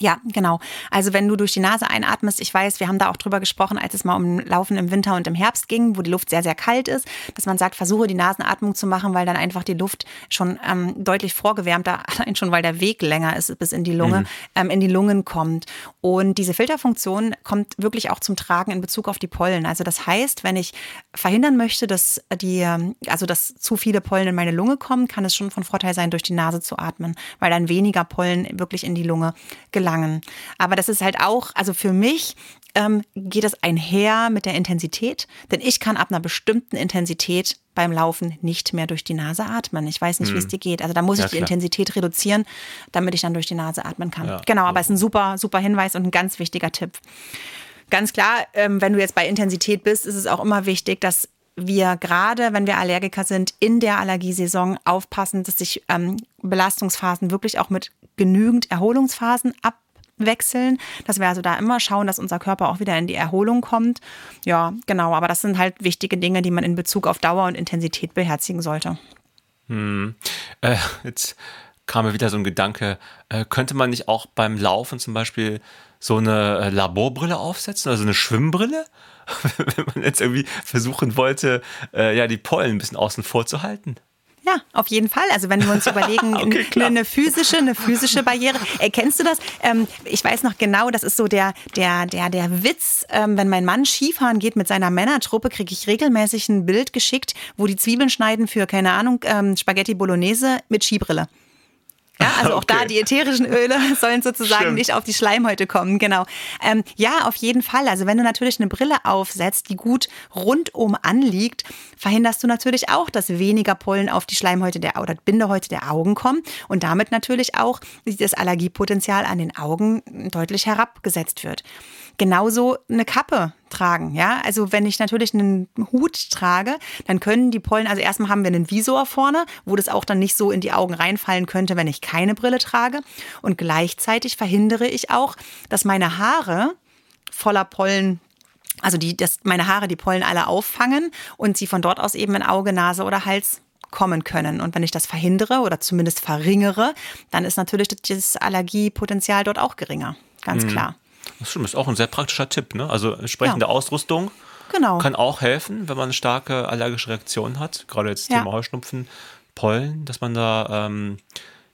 Ja, genau. Also wenn du durch die Nase einatmest, ich weiß, wir haben da auch drüber gesprochen, als es mal um Laufen im Winter und im Herbst ging, wo die Luft sehr, sehr kalt ist, dass man sagt, versuche die Nasenatmung zu machen, weil dann einfach die Luft schon ähm, deutlich vorgewärmter, allein schon weil der Weg länger ist bis in die Lunge, ähm, in die Lungen kommt. Und diese Filterfunktion kommt wirklich auch zum Tragen in Bezug auf die Pollen. Also das heißt, wenn ich verhindern möchte, dass die, ähm, also dass zu viele Pollen in meine Lunge kommen, kann es schon von Vorteil sein, durch die Nase zu atmen, weil dann weniger Pollen wirklich in die Lunge gelangen. Gelangen. Aber das ist halt auch, also für mich ähm, geht es einher mit der Intensität, denn ich kann ab einer bestimmten Intensität beim Laufen nicht mehr durch die Nase atmen. Ich weiß nicht, wie es hm. dir geht. Also da muss ja, ich die klar. Intensität reduzieren, damit ich dann durch die Nase atmen kann. Ja, genau, aber es ist ein super, super Hinweis und ein ganz wichtiger Tipp. Ganz klar, ähm, wenn du jetzt bei Intensität bist, ist es auch immer wichtig, dass wir gerade, wenn wir Allergiker sind, in der Allergiesaison aufpassen, dass sich ähm, Belastungsphasen wirklich auch mit genügend Erholungsphasen abwechseln, dass wir also da immer schauen, dass unser Körper auch wieder in die Erholung kommt. Ja, genau, aber das sind halt wichtige Dinge, die man in Bezug auf Dauer und Intensität beherzigen sollte. Hm. Äh, jetzt kam mir wieder so ein Gedanke, äh, könnte man nicht auch beim Laufen zum Beispiel so eine äh, Laborbrille aufsetzen, also eine Schwimmbrille? wenn man jetzt irgendwie versuchen wollte, äh, ja, die Pollen ein bisschen außen vor zu halten. Ja, auf jeden Fall. Also wenn wir uns überlegen, okay, eine physische, eine physische Barriere. Erkennst du das? Ähm, ich weiß noch genau, das ist so der, der, der, der Witz. Ähm, wenn mein Mann Skifahren geht mit seiner Männertruppe, kriege ich regelmäßig ein Bild geschickt, wo die Zwiebeln schneiden für, keine Ahnung, ähm, Spaghetti Bolognese mit Skibrille. Ja, also auch okay. da, die ätherischen Öle sollen sozusagen Stimmt. nicht auf die Schleimhäute kommen, genau. Ähm, ja, auf jeden Fall. Also wenn du natürlich eine Brille aufsetzt, die gut rundum anliegt, verhinderst du natürlich auch, dass weniger Pollen auf die Schleimhäute der oder Bindehäute der Augen kommen und damit natürlich auch das Allergiepotenzial an den Augen deutlich herabgesetzt wird genauso eine Kappe tragen. Ja, also wenn ich natürlich einen Hut trage, dann können die Pollen, also erstmal haben wir einen Visor vorne, wo das auch dann nicht so in die Augen reinfallen könnte, wenn ich keine Brille trage. Und gleichzeitig verhindere ich auch, dass meine Haare voller Pollen also die, dass meine Haare die Pollen alle auffangen und sie von dort aus eben in Auge, Nase oder Hals kommen können. Und wenn ich das verhindere oder zumindest verringere, dann ist natürlich das Allergiepotenzial dort auch geringer. Ganz mhm. klar. Das ist auch ein sehr praktischer Tipp. Ne? Also entsprechende ja. Ausrüstung genau. kann auch helfen, wenn man eine starke allergische Reaktion hat. Gerade jetzt ja. Thema Heuschnupfen, Pollen, dass man da ähm,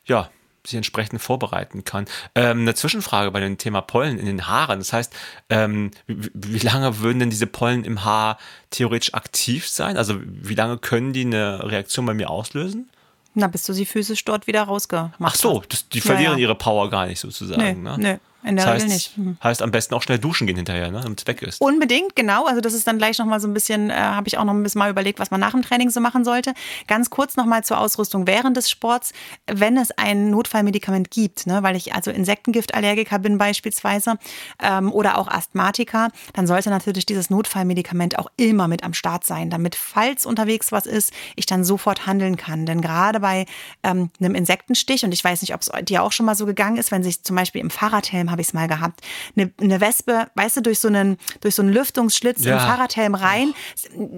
ja, sich entsprechend vorbereiten kann. Ähm, eine Zwischenfrage bei dem Thema Pollen in den Haaren. Das heißt, ähm, wie, wie, lange würden denn diese Pollen im Haar theoretisch aktiv sein? Also wie lange können die eine Reaktion bei mir auslösen? Na, bis du sie physisch dort wieder rausgemacht hast. Ach so, das, die verlieren ja, ja. ihre Power gar nicht sozusagen. Nee, ne? nee. In der das Regel nicht. Mhm. Heißt am besten auch schnell duschen gehen hinterher, ne, damit es weg ist. Unbedingt, genau. Also das ist dann gleich nochmal so ein bisschen, äh, habe ich auch noch ein bisschen mal überlegt, was man nach dem Training so machen sollte. Ganz kurz nochmal zur Ausrüstung während des Sports, wenn es ein Notfallmedikament gibt, ne, weil ich also Insektengiftallergiker bin beispielsweise ähm, oder auch Asthmatiker, dann sollte natürlich dieses Notfallmedikament auch immer mit am Start sein, damit falls unterwegs was ist, ich dann sofort handeln kann. Denn gerade bei ähm, einem Insektenstich, und ich weiß nicht, ob es dir auch schon mal so gegangen ist, wenn sich zum Beispiel im Fahrradhelm habe ich es mal gehabt. Eine, eine, Wespe, weißt du, durch so einen, durch so einen Lüftungsschlitz ja. im Fahrradhelm rein.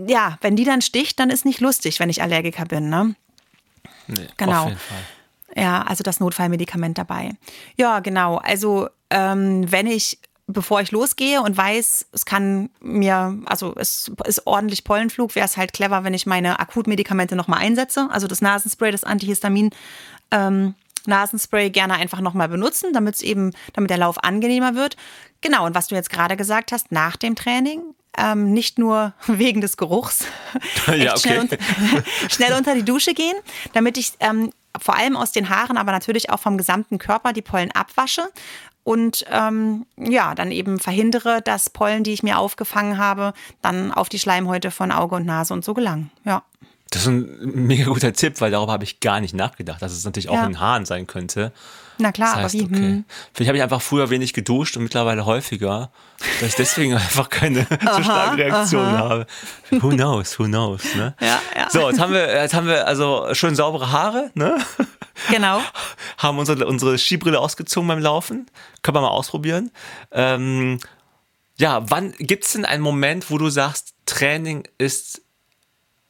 Ja, wenn die dann sticht, dann ist nicht lustig, wenn ich Allergiker bin, ne? Nee, genau. Auf jeden Fall. Ja, also das Notfallmedikament dabei. Ja, genau. Also ähm, wenn ich bevor ich losgehe und weiß, es kann mir, also es ist ordentlich Pollenflug, wäre es halt clever, wenn ich meine Akutmedikamente nochmal einsetze. Also das Nasenspray, das Antihistamin ähm, Nasenspray gerne einfach nochmal benutzen, damit es eben, damit der Lauf angenehmer wird. Genau, und was du jetzt gerade gesagt hast, nach dem Training, ähm, nicht nur wegen des Geruchs, ja, okay. schnell, unter, schnell, unter, die Dusche gehen, damit ich ähm, vor allem aus den Haaren, aber natürlich auch vom gesamten Körper die Pollen abwasche und ähm, ja, dann eben verhindere, dass Pollen, die ich mir aufgefangen habe, dann auf die Schleimhäute von Auge und Nase und so gelangen. Ja. Das ist ein mega guter Tipp, weil darüber habe ich gar nicht nachgedacht, dass es natürlich auch ja. in Haaren sein könnte. Na klar, das heißt, aber wie? Okay. Hm. Vielleicht habe ich einfach früher wenig geduscht und mittlerweile häufiger, dass ich deswegen einfach keine so starke Reaktion aha. habe. Who knows, who knows, ne? Ja, ja. So, jetzt haben wir, jetzt haben wir also schön saubere Haare, ne? Genau. haben unsere, unsere Skibrille ausgezogen beim Laufen. Können wir mal ausprobieren. Ähm, ja, wann gibt es denn einen Moment, wo du sagst, Training ist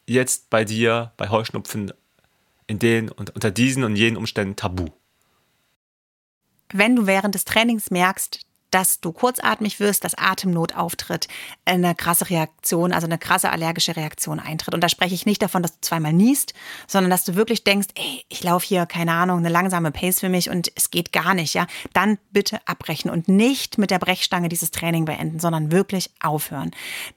jetzt bei dir bei Heuschnupfen in den und unter diesen und jenen Umständen tabu? Wenn du während des Trainings merkst, dass du kurzatmig wirst, dass Atemnot auftritt, eine krasse Reaktion, also eine krasse allergische Reaktion eintritt. Und da spreche ich nicht davon, dass du zweimal niest, sondern dass du wirklich denkst, ey, ich laufe hier, keine Ahnung, eine langsame Pace für mich und es geht gar nicht, ja. Dann bitte abbrechen und nicht mit der Brechstange dieses Training beenden, sondern wirklich aufhören.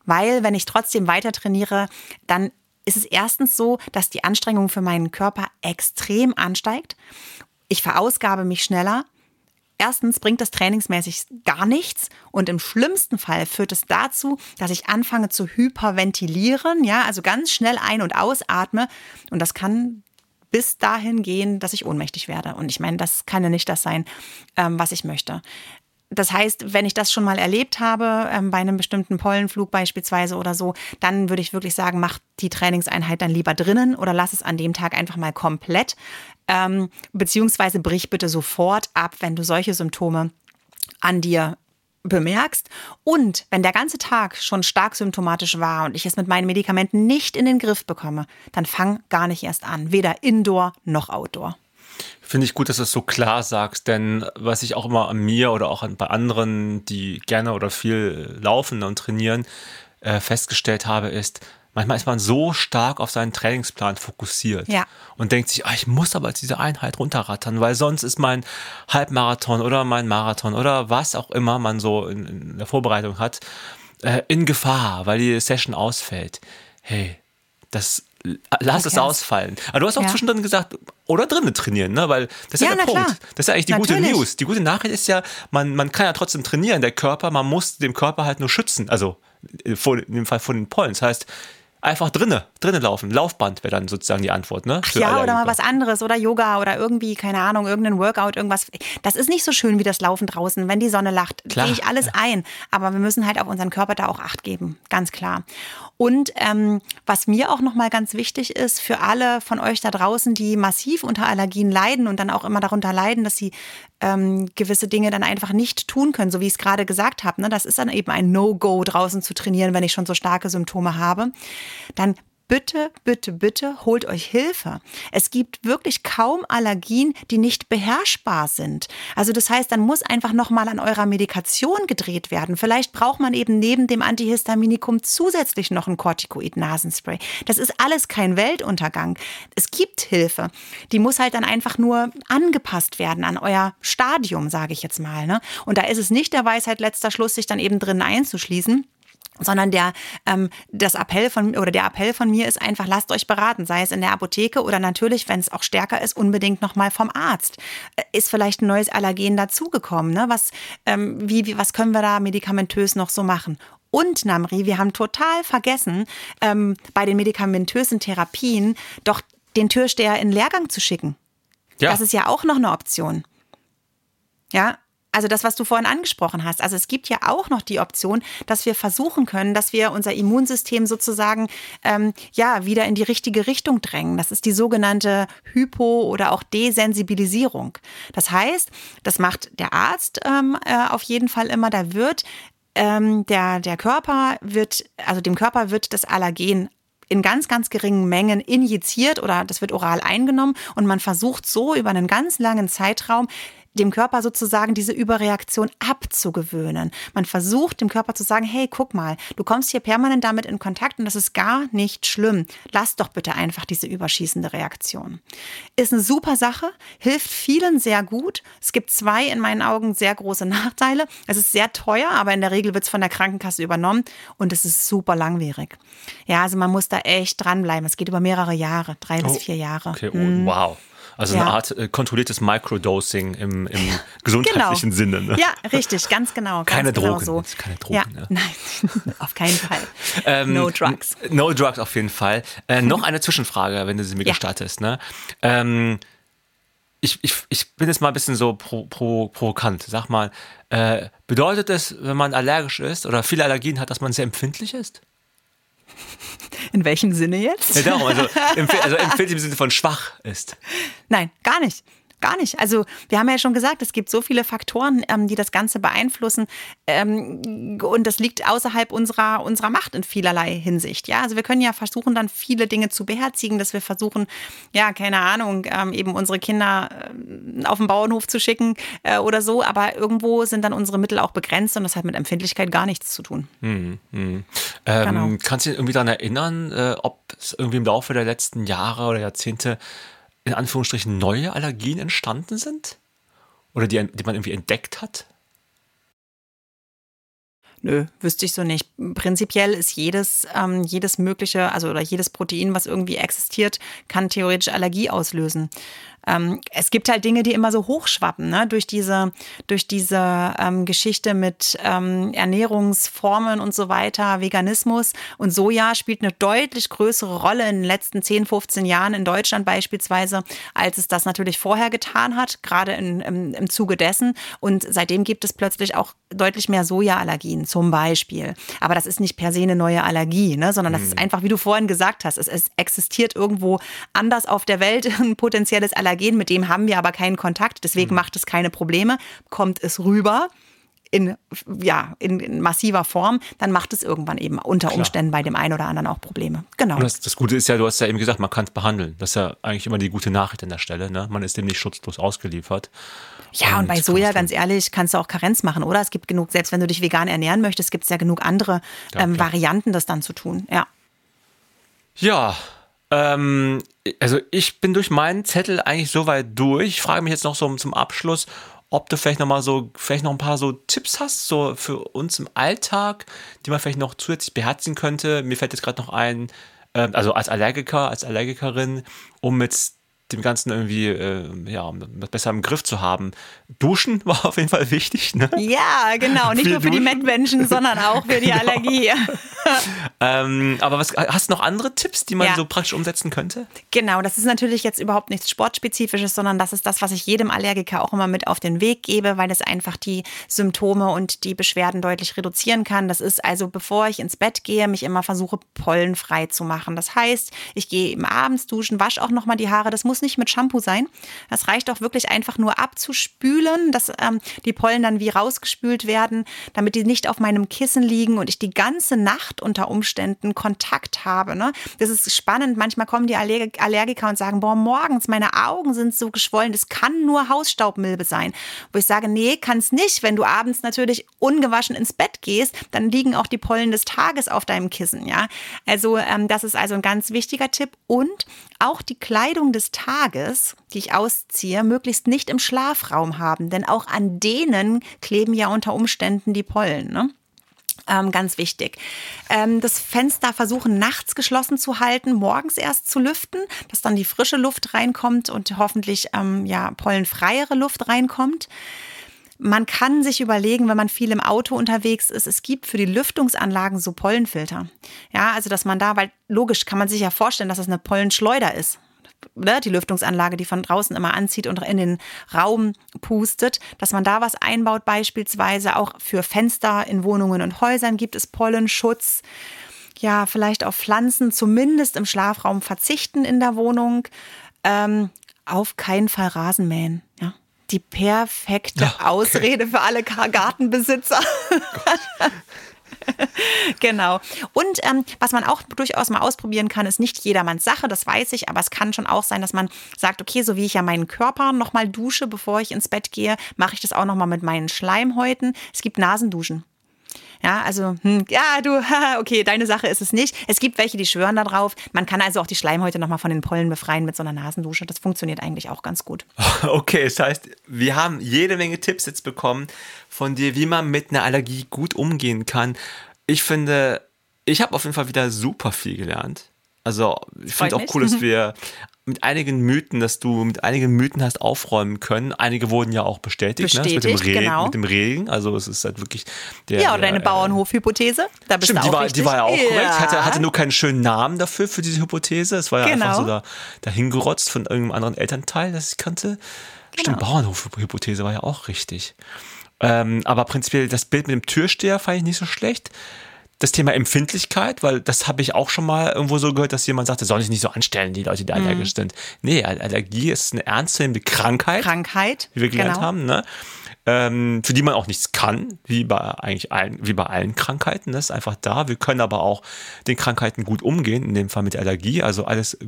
Weil, wenn ich trotzdem weiter trainiere, dann ist es erstens so, dass die Anstrengung für meinen Körper extrem ansteigt. Ich verausgabe mich schneller. erstens bringt das trainingsmäßig gar nichts und im schlimmsten Fall führt es dazu, dass ich anfange zu hyperventilieren, ja, also ganz schnell ein- und ausatme und das kann bis dahin gehen, dass ich ohnmächtig werde. Und ich meine, das kann ja nicht das sein, ähm, was ich möchte das heißt, wenn ich das schon mal erlebt habe, ähm, bei einem bestimmten Pollenflug beispielsweise oder so, dann würde ich wirklich sagen, mach die Trainingseinheit dann lieber drinnen oder lass es an dem Tag einfach mal komplett. Ähm, beziehungsweise brich bitte sofort ab, wenn du solche Symptome an dir bemerkst. Und wenn der ganze Tag schon stark symptomatisch war und ich es mit meinen Medikamenten nicht in den Griff bekomme, dann fang gar nicht erst an, weder indoor noch outdoor. Finde ich gut, dass du es so klar sagst, denn was ich auch immer an mir oder auch bei anderen, die gerne oder viel laufen und trainieren, äh, festgestellt habe, ist, manchmal ist man so stark auf seinen Trainingsplan fokussiert ja. und denkt sich, ah, ich muss aber diese Einheit runterrattern, weil sonst ist mein Halbmarathon oder mein Marathon oder was auch immer man so in, in der Vorbereitung hat, äh, in Gefahr, weil die Session ausfällt. Hey, das lass okay. es ausfallen. Aber du hast auch ja. zwischendrin gesagt, oder drinnen trainieren, ne? Weil das ist ja, ja der Punkt. Klar. Das ist ja eigentlich die Natürlich. gute News. Die gute Nachricht ist ja, man, man kann ja trotzdem trainieren. Der Körper, man muss dem Körper halt nur schützen. Also äh, vor, in dem Fall von den Pollen. Das heißt, einfach drinnen, drinnen laufen. Laufband wäre dann sozusagen die Antwort, ne? Ach ja, oder mal was anderes oder Yoga oder irgendwie, keine Ahnung, irgendein Workout, irgendwas. Das ist nicht so schön wie das Laufen draußen, wenn die Sonne lacht. Klar, Gehe ich alles ja. ein. Aber wir müssen halt auf unseren Körper da auch Acht geben, ganz klar. Und ähm, was mir auch nochmal ganz wichtig ist, für alle von euch da draußen, die massiv unter Allergien leiden und dann auch immer darunter leiden, dass sie ähm, gewisse Dinge dann einfach nicht tun können, so wie ich es gerade gesagt habe. Ne? Das ist dann eben ein No-Go draußen zu trainieren, wenn ich schon so starke Symptome habe. Dann bitte, bitte, bitte holt euch Hilfe. Es gibt wirklich kaum Allergien, die nicht beherrschbar sind. Also das heißt, dann muss einfach nochmal an eurer Medikation gedreht werden. Vielleicht braucht man eben neben dem Antihistaminikum zusätzlich noch ein Corticoid-Nasenspray. Das ist alles kein Weltuntergang. Es gibt Hilfe. Die muss halt dann einfach nur angepasst werden an euer Stadium, sage ich jetzt mal. Ne? Und da ist es nicht der Weisheit letzter Schluss, sich dann eben drinnen einzuschließen sondern der ähm, das Appell von oder der Appell von mir ist einfach lasst euch beraten, sei es in der Apotheke oder natürlich, wenn es auch stärker ist, unbedingt noch mal vom Arzt. Äh, ist vielleicht ein neues Allergen dazugekommen, ne? Was ähm, wie, wie was können wir da medikamentös noch so machen? Und Namri, wir haben total vergessen, ähm, bei den medikamentösen Therapien doch den Türsteher in Lehrgang zu schicken. Ja. Das ist ja auch noch eine Option. Ja, also das, was du vorhin angesprochen hast. Also es gibt ja auch noch die Option, dass wir versuchen können, dass wir unser Immunsystem sozusagen ähm, ja wieder in die richtige Richtung drängen. Das ist die sogenannte Hypo- oder auch Desensibilisierung. Das heißt, das macht der Arzt ähm, äh, auf jeden Fall immer. Da wird ähm, der der Körper wird also dem Körper wird das Allergen in ganz, ganz geringen Mengen injiziert oder das wird oral eingenommen und man versucht so über einen ganz langen Zeitraum dem Körper sozusagen diese Überreaktion abzugewöhnen. Man versucht dem Körper zu sagen, hey, guck mal, du kommst hier permanent damit in Kontakt und das ist gar nicht schlimm. Lass doch bitte einfach diese überschießende Reaktion. Ist eine super Sache, hilft vielen sehr gut. Es gibt zwei in meinen Augen sehr große Nachteile. Es ist sehr teuer, aber in der Regel wird es von der Krankenkasse übernommen und es ist super langwierig. Ja, also man muss da echt dranbleiben. Es geht über mehrere Jahre, drei oh, bis vier Jahre. Okay, oh, hm. wow. Also ja. eine Art äh, kontrolliertes Microdosing im, im gesundheitlichen genau. Sinne. Ne? Ja, richtig, ganz genau. Keine genau Drogen. So. Keine Drogen. Ja, ne? Nein, auf keinen Fall. ähm, no drugs. No drugs auf jeden Fall. Äh, noch eine Zwischenfrage, wenn du sie mir ja. gestattest. Ne? Ähm, ich, ich, ich bin jetzt mal ein bisschen so pro, pro, provokant. Sag mal, äh, bedeutet es, wenn man allergisch ist oder viele Allergien hat, dass man sehr empfindlich ist? In welchem Sinne jetzt? Ja, darum, also, also empfindlich im Sinne von schwach ist. Nein, gar nicht. Gar nicht. Also wir haben ja schon gesagt, es gibt so viele Faktoren, ähm, die das Ganze beeinflussen ähm, und das liegt außerhalb unserer, unserer Macht in vielerlei Hinsicht. Ja, also wir können ja versuchen, dann viele Dinge zu beherzigen, dass wir versuchen, ja, keine Ahnung, ähm, eben unsere Kinder äh, auf den Bauernhof zu schicken äh, oder so, aber irgendwo sind dann unsere Mittel auch begrenzt und das hat mit Empfindlichkeit gar nichts zu tun. Hm, hm. Genau. Kannst du dich irgendwie daran erinnern, äh, ob es irgendwie im Laufe der letzten Jahre oder Jahrzehnte in Anführungsstrichen neue Allergien entstanden sind? Oder die, die man irgendwie entdeckt hat? Nö, wüsste ich so nicht. Prinzipiell ist jedes, ähm, jedes mögliche, also oder jedes Protein, was irgendwie existiert, kann theoretisch Allergie auslösen. Ähm, es gibt halt Dinge, die immer so hochschwappen, ne? durch diese, durch diese ähm, Geschichte mit ähm, Ernährungsformen und so weiter, Veganismus. Und Soja spielt eine deutlich größere Rolle in den letzten 10, 15 Jahren in Deutschland beispielsweise, als es das natürlich vorher getan hat, gerade in, im, im Zuge dessen. Und seitdem gibt es plötzlich auch deutlich mehr Sojaallergien zum Beispiel. Aber das ist nicht per se eine neue Allergie, ne? sondern das ist mhm. einfach, wie du vorhin gesagt hast, es, es existiert irgendwo anders auf der Welt ein potenzielles Allergen, mit dem haben wir aber keinen Kontakt, deswegen mhm. macht es keine Probleme, kommt es rüber in, ja, in, in, massiver Form, dann macht es irgendwann eben unter Klar. Umständen bei dem einen oder anderen auch Probleme. Genau. Das, das, Gute ist ja, du hast ja eben gesagt, man kann es behandeln. Das ist ja eigentlich immer die gute Nachricht an der Stelle. Ne? Man ist dem nicht schutzlos ausgeliefert. Ja, und, und bei Soja, ganz ehrlich, kannst du auch Karenz machen, oder? Es gibt genug, selbst wenn du dich vegan ernähren möchtest, gibt es ja genug andere ja, ähm, Varianten, das dann zu tun. Ja. Ja, ähm, also ich bin durch meinen Zettel eigentlich soweit durch. Ich frage mich jetzt noch so zum Abschluss, ob du vielleicht noch mal so, vielleicht noch ein paar so Tipps hast, so für uns im Alltag, die man vielleicht noch zusätzlich beherzigen könnte. Mir fällt jetzt gerade noch ein, äh, also als Allergiker, als Allergikerin, um mit dem Ganzen irgendwie äh, ja, besser im Griff zu haben. Duschen war auf jeden Fall wichtig. Ne? Ja, genau. Nicht nur für Duschen. die Mettmenschen, sondern auch für die genau. Allergie. ähm, aber was, hast du noch andere Tipps, die man ja. so praktisch umsetzen könnte? Genau, das ist natürlich jetzt überhaupt nichts Sportspezifisches, sondern das ist das, was ich jedem Allergiker auch immer mit auf den Weg gebe, weil es einfach die Symptome und die Beschwerden deutlich reduzieren kann. Das ist also, bevor ich ins Bett gehe, mich immer versuche, pollenfrei zu machen. Das heißt, ich gehe eben abends duschen, wasche auch nochmal die Haare. Das muss nicht mit Shampoo sein. Das reicht auch wirklich einfach nur abzuspülen, dass ähm, die Pollen dann wie rausgespült werden, damit die nicht auf meinem Kissen liegen und ich die ganze Nacht unter Umständen Kontakt habe. Ne? Das ist spannend. Manchmal kommen die Allergiker und sagen, boah, morgens meine Augen sind so geschwollen. Das kann nur Hausstaubmilbe sein. Wo ich sage, nee, kann es nicht. Wenn du abends natürlich ungewaschen ins Bett gehst, dann liegen auch die Pollen des Tages auf deinem Kissen. Ja, also ähm, das ist also ein ganz wichtiger Tipp. Und auch die Kleidung des Tages, die ich ausziehe, möglichst nicht im Schlafraum haben, denn auch an denen kleben ja unter Umständen die Pollen. Ne? Ähm, ganz wichtig. Ähm, das Fenster versuchen nachts geschlossen zu halten, morgens erst zu lüften, dass dann die frische Luft reinkommt und hoffentlich ähm, ja pollenfreiere Luft reinkommt. Man kann sich überlegen, wenn man viel im Auto unterwegs ist, es gibt für die Lüftungsanlagen so Pollenfilter. Ja, also dass man da, weil logisch kann man sich ja vorstellen, dass das eine Pollenschleuder ist. Ne, die Lüftungsanlage, die von draußen immer anzieht und in den Raum pustet, dass man da was einbaut, beispielsweise auch für Fenster in Wohnungen und Häusern gibt es Pollenschutz. Ja, vielleicht auf Pflanzen zumindest im Schlafraum verzichten in der Wohnung. Ähm, auf keinen Fall Rasenmähen. Ja, die perfekte ja, okay. Ausrede für alle Gartenbesitzer. genau. Und ähm, was man auch durchaus mal ausprobieren kann, ist nicht jedermanns Sache, das weiß ich, aber es kann schon auch sein, dass man sagt, okay, so wie ich ja meinen Körper nochmal dusche, bevor ich ins Bett gehe, mache ich das auch nochmal mit meinen Schleimhäuten. Es gibt Nasenduschen. Ja, also, hm, ja, du, okay, deine Sache ist es nicht. Es gibt welche, die schwören da drauf. Man kann also auch die Schleimhäute nochmal von den Pollen befreien mit so einer Nasendusche. Das funktioniert eigentlich auch ganz gut. Okay, das heißt, wir haben jede Menge Tipps jetzt bekommen von dir, wie man mit einer Allergie gut umgehen kann. Ich finde, ich habe auf jeden Fall wieder super viel gelernt. Also, ich finde auch cool, dass wir mit einigen Mythen, dass du mit einigen Mythen hast aufräumen können. Einige wurden ja auch bestätigt, bestätigt ne? mit, dem Regen, genau. mit dem Regen. Also es ist halt wirklich der. Ja, oder deine äh, Bauernhof-Hypothese. Da bist stimmt, du auch die, war, die war ja auch ja. korrekt. Hatte, hatte nur keinen schönen Namen dafür, für diese Hypothese. Es war ja genau. einfach so da, dahingerotzt von irgendeinem anderen Elternteil, das ich kannte. Genau. Stimmt, Bauernhof-Hypothese war ja auch richtig. Ähm, aber prinzipiell das Bild mit dem Türsteher fand ich nicht so schlecht das Thema Empfindlichkeit, weil das habe ich auch schon mal irgendwo so gehört, dass jemand sagte, soll ich nicht so anstellen, die Leute, die mhm. allergisch sind. Nee, Allergie ist eine ernstzunehmende Krankheit. Krankheit. Wie wir gelernt genau. haben, ne? Ähm, für die man auch nichts kann, wie bei eigentlich allen, wie bei allen Krankheiten. Das ist einfach da. Wir können aber auch den Krankheiten gut umgehen, in dem Fall mit Allergie, also alles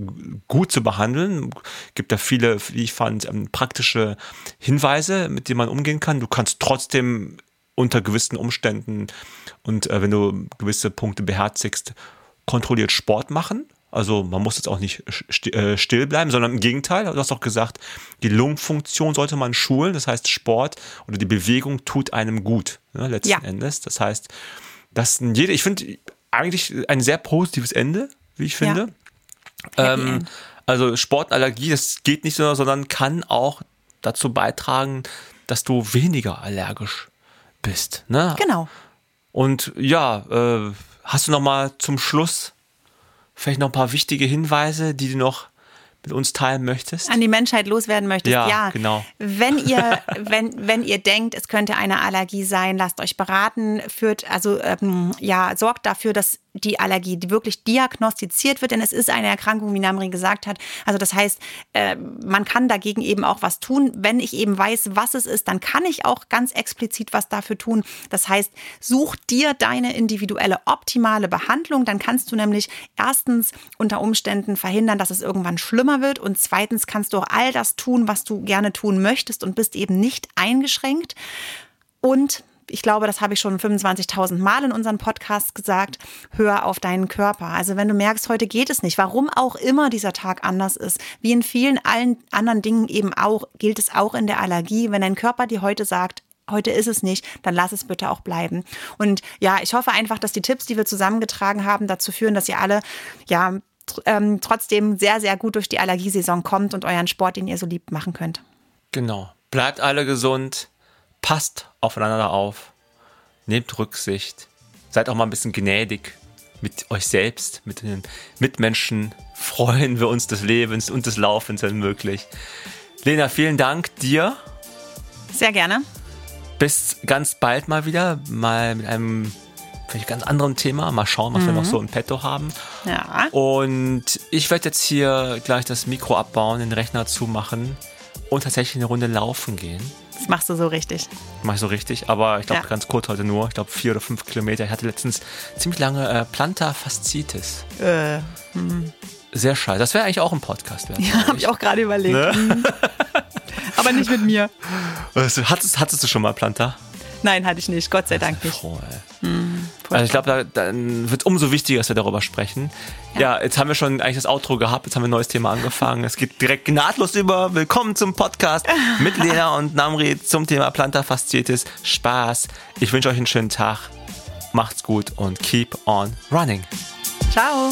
gut zu behandeln. Gibt da viele, wie ich fand, ähm, praktische Hinweise, mit denen man umgehen kann. Du kannst trotzdem unter gewissen Umständen und äh, wenn du gewisse Punkte beherzigst, kontrolliert Sport machen. Also man muss jetzt auch nicht äh, still bleiben, sondern im Gegenteil, du hast auch gesagt, die Lungenfunktion sollte man schulen. Das heißt, Sport oder die Bewegung tut einem gut, ne, letzten ja. Endes. Das heißt, dass jede, ich finde eigentlich ein sehr positives Ende, wie ich finde. Ja. Ähm, also Sportallergie, das geht nicht so, sondern kann auch dazu beitragen, dass du weniger allergisch bist. Ne? Genau. Und ja, äh, hast du noch mal zum Schluss vielleicht noch ein paar wichtige Hinweise, die du noch mit uns teilen möchtest? An die Menschheit loswerden möchtest? Ja, ja. genau. Wenn ihr, wenn, wenn ihr denkt, es könnte eine Allergie sein, lasst euch beraten, führt, also ähm, ja, sorgt dafür, dass die Allergie die wirklich diagnostiziert wird, denn es ist eine Erkrankung, wie Namri gesagt hat. Also das heißt, äh, man kann dagegen eben auch was tun. Wenn ich eben weiß, was es ist, dann kann ich auch ganz explizit was dafür tun. Das heißt, such dir deine individuelle optimale Behandlung. Dann kannst du nämlich erstens unter Umständen verhindern, dass es irgendwann schlimmer wird und zweitens kannst du auch all das tun, was du gerne tun möchtest und bist eben nicht eingeschränkt. Und ich glaube, das habe ich schon 25.000 Mal in unseren Podcasts gesagt, hör auf deinen Körper. Also wenn du merkst, heute geht es nicht, warum auch immer dieser Tag anders ist, wie in vielen allen anderen Dingen eben auch, gilt es auch in der Allergie. Wenn dein Körper dir heute sagt, heute ist es nicht, dann lass es bitte auch bleiben. Und ja, ich hoffe einfach, dass die Tipps, die wir zusammengetragen haben, dazu führen, dass ihr alle, ja, ähm, trotzdem sehr, sehr gut durch die Allergiesaison kommt und euren Sport, den ihr so liebt, machen könnt. Genau. Bleibt alle gesund passt aufeinander auf, nehmt Rücksicht, seid auch mal ein bisschen gnädig mit euch selbst, mit den Mitmenschen. Freuen wir uns des Lebens und des Laufens, wenn möglich. Lena, vielen Dank dir. Sehr gerne. Bis ganz bald mal wieder, mal mit einem vielleicht ganz anderen Thema. Mal schauen, was mhm. wir noch so im Petto haben. Ja. Und ich werde jetzt hier gleich das Mikro abbauen, den Rechner zumachen und tatsächlich eine Runde laufen gehen. Das machst du so richtig. Mach ich so richtig, aber ich glaube ja. ganz kurz heute nur. Ich glaube vier oder fünf Kilometer. Ich hatte letztens ziemlich lange äh, Plantar fasciitis. Äh, hm. Sehr scheiße. Das wäre eigentlich auch ein Podcast. Werden, ja, habe ich auch gerade überlegt. Ne? Mhm. aber nicht mit mir. Hattest, hattest du schon mal Plantar? Nein, hatte ich nicht. Gott sei Dank nicht. Froh, hm, also ich glaube, da, dann wird es umso wichtiger, dass wir darüber sprechen. Ja. ja. jetzt haben wir schon eigentlich das Outro gehabt, jetzt haben wir ein neues Thema angefangen. es geht direkt nahtlos über. Willkommen zum Podcast mit Lena und Namri zum Thema Plantarfasziitis. Spaß. Ich wünsche euch einen schönen Tag. Macht's gut und keep on running. Ciao.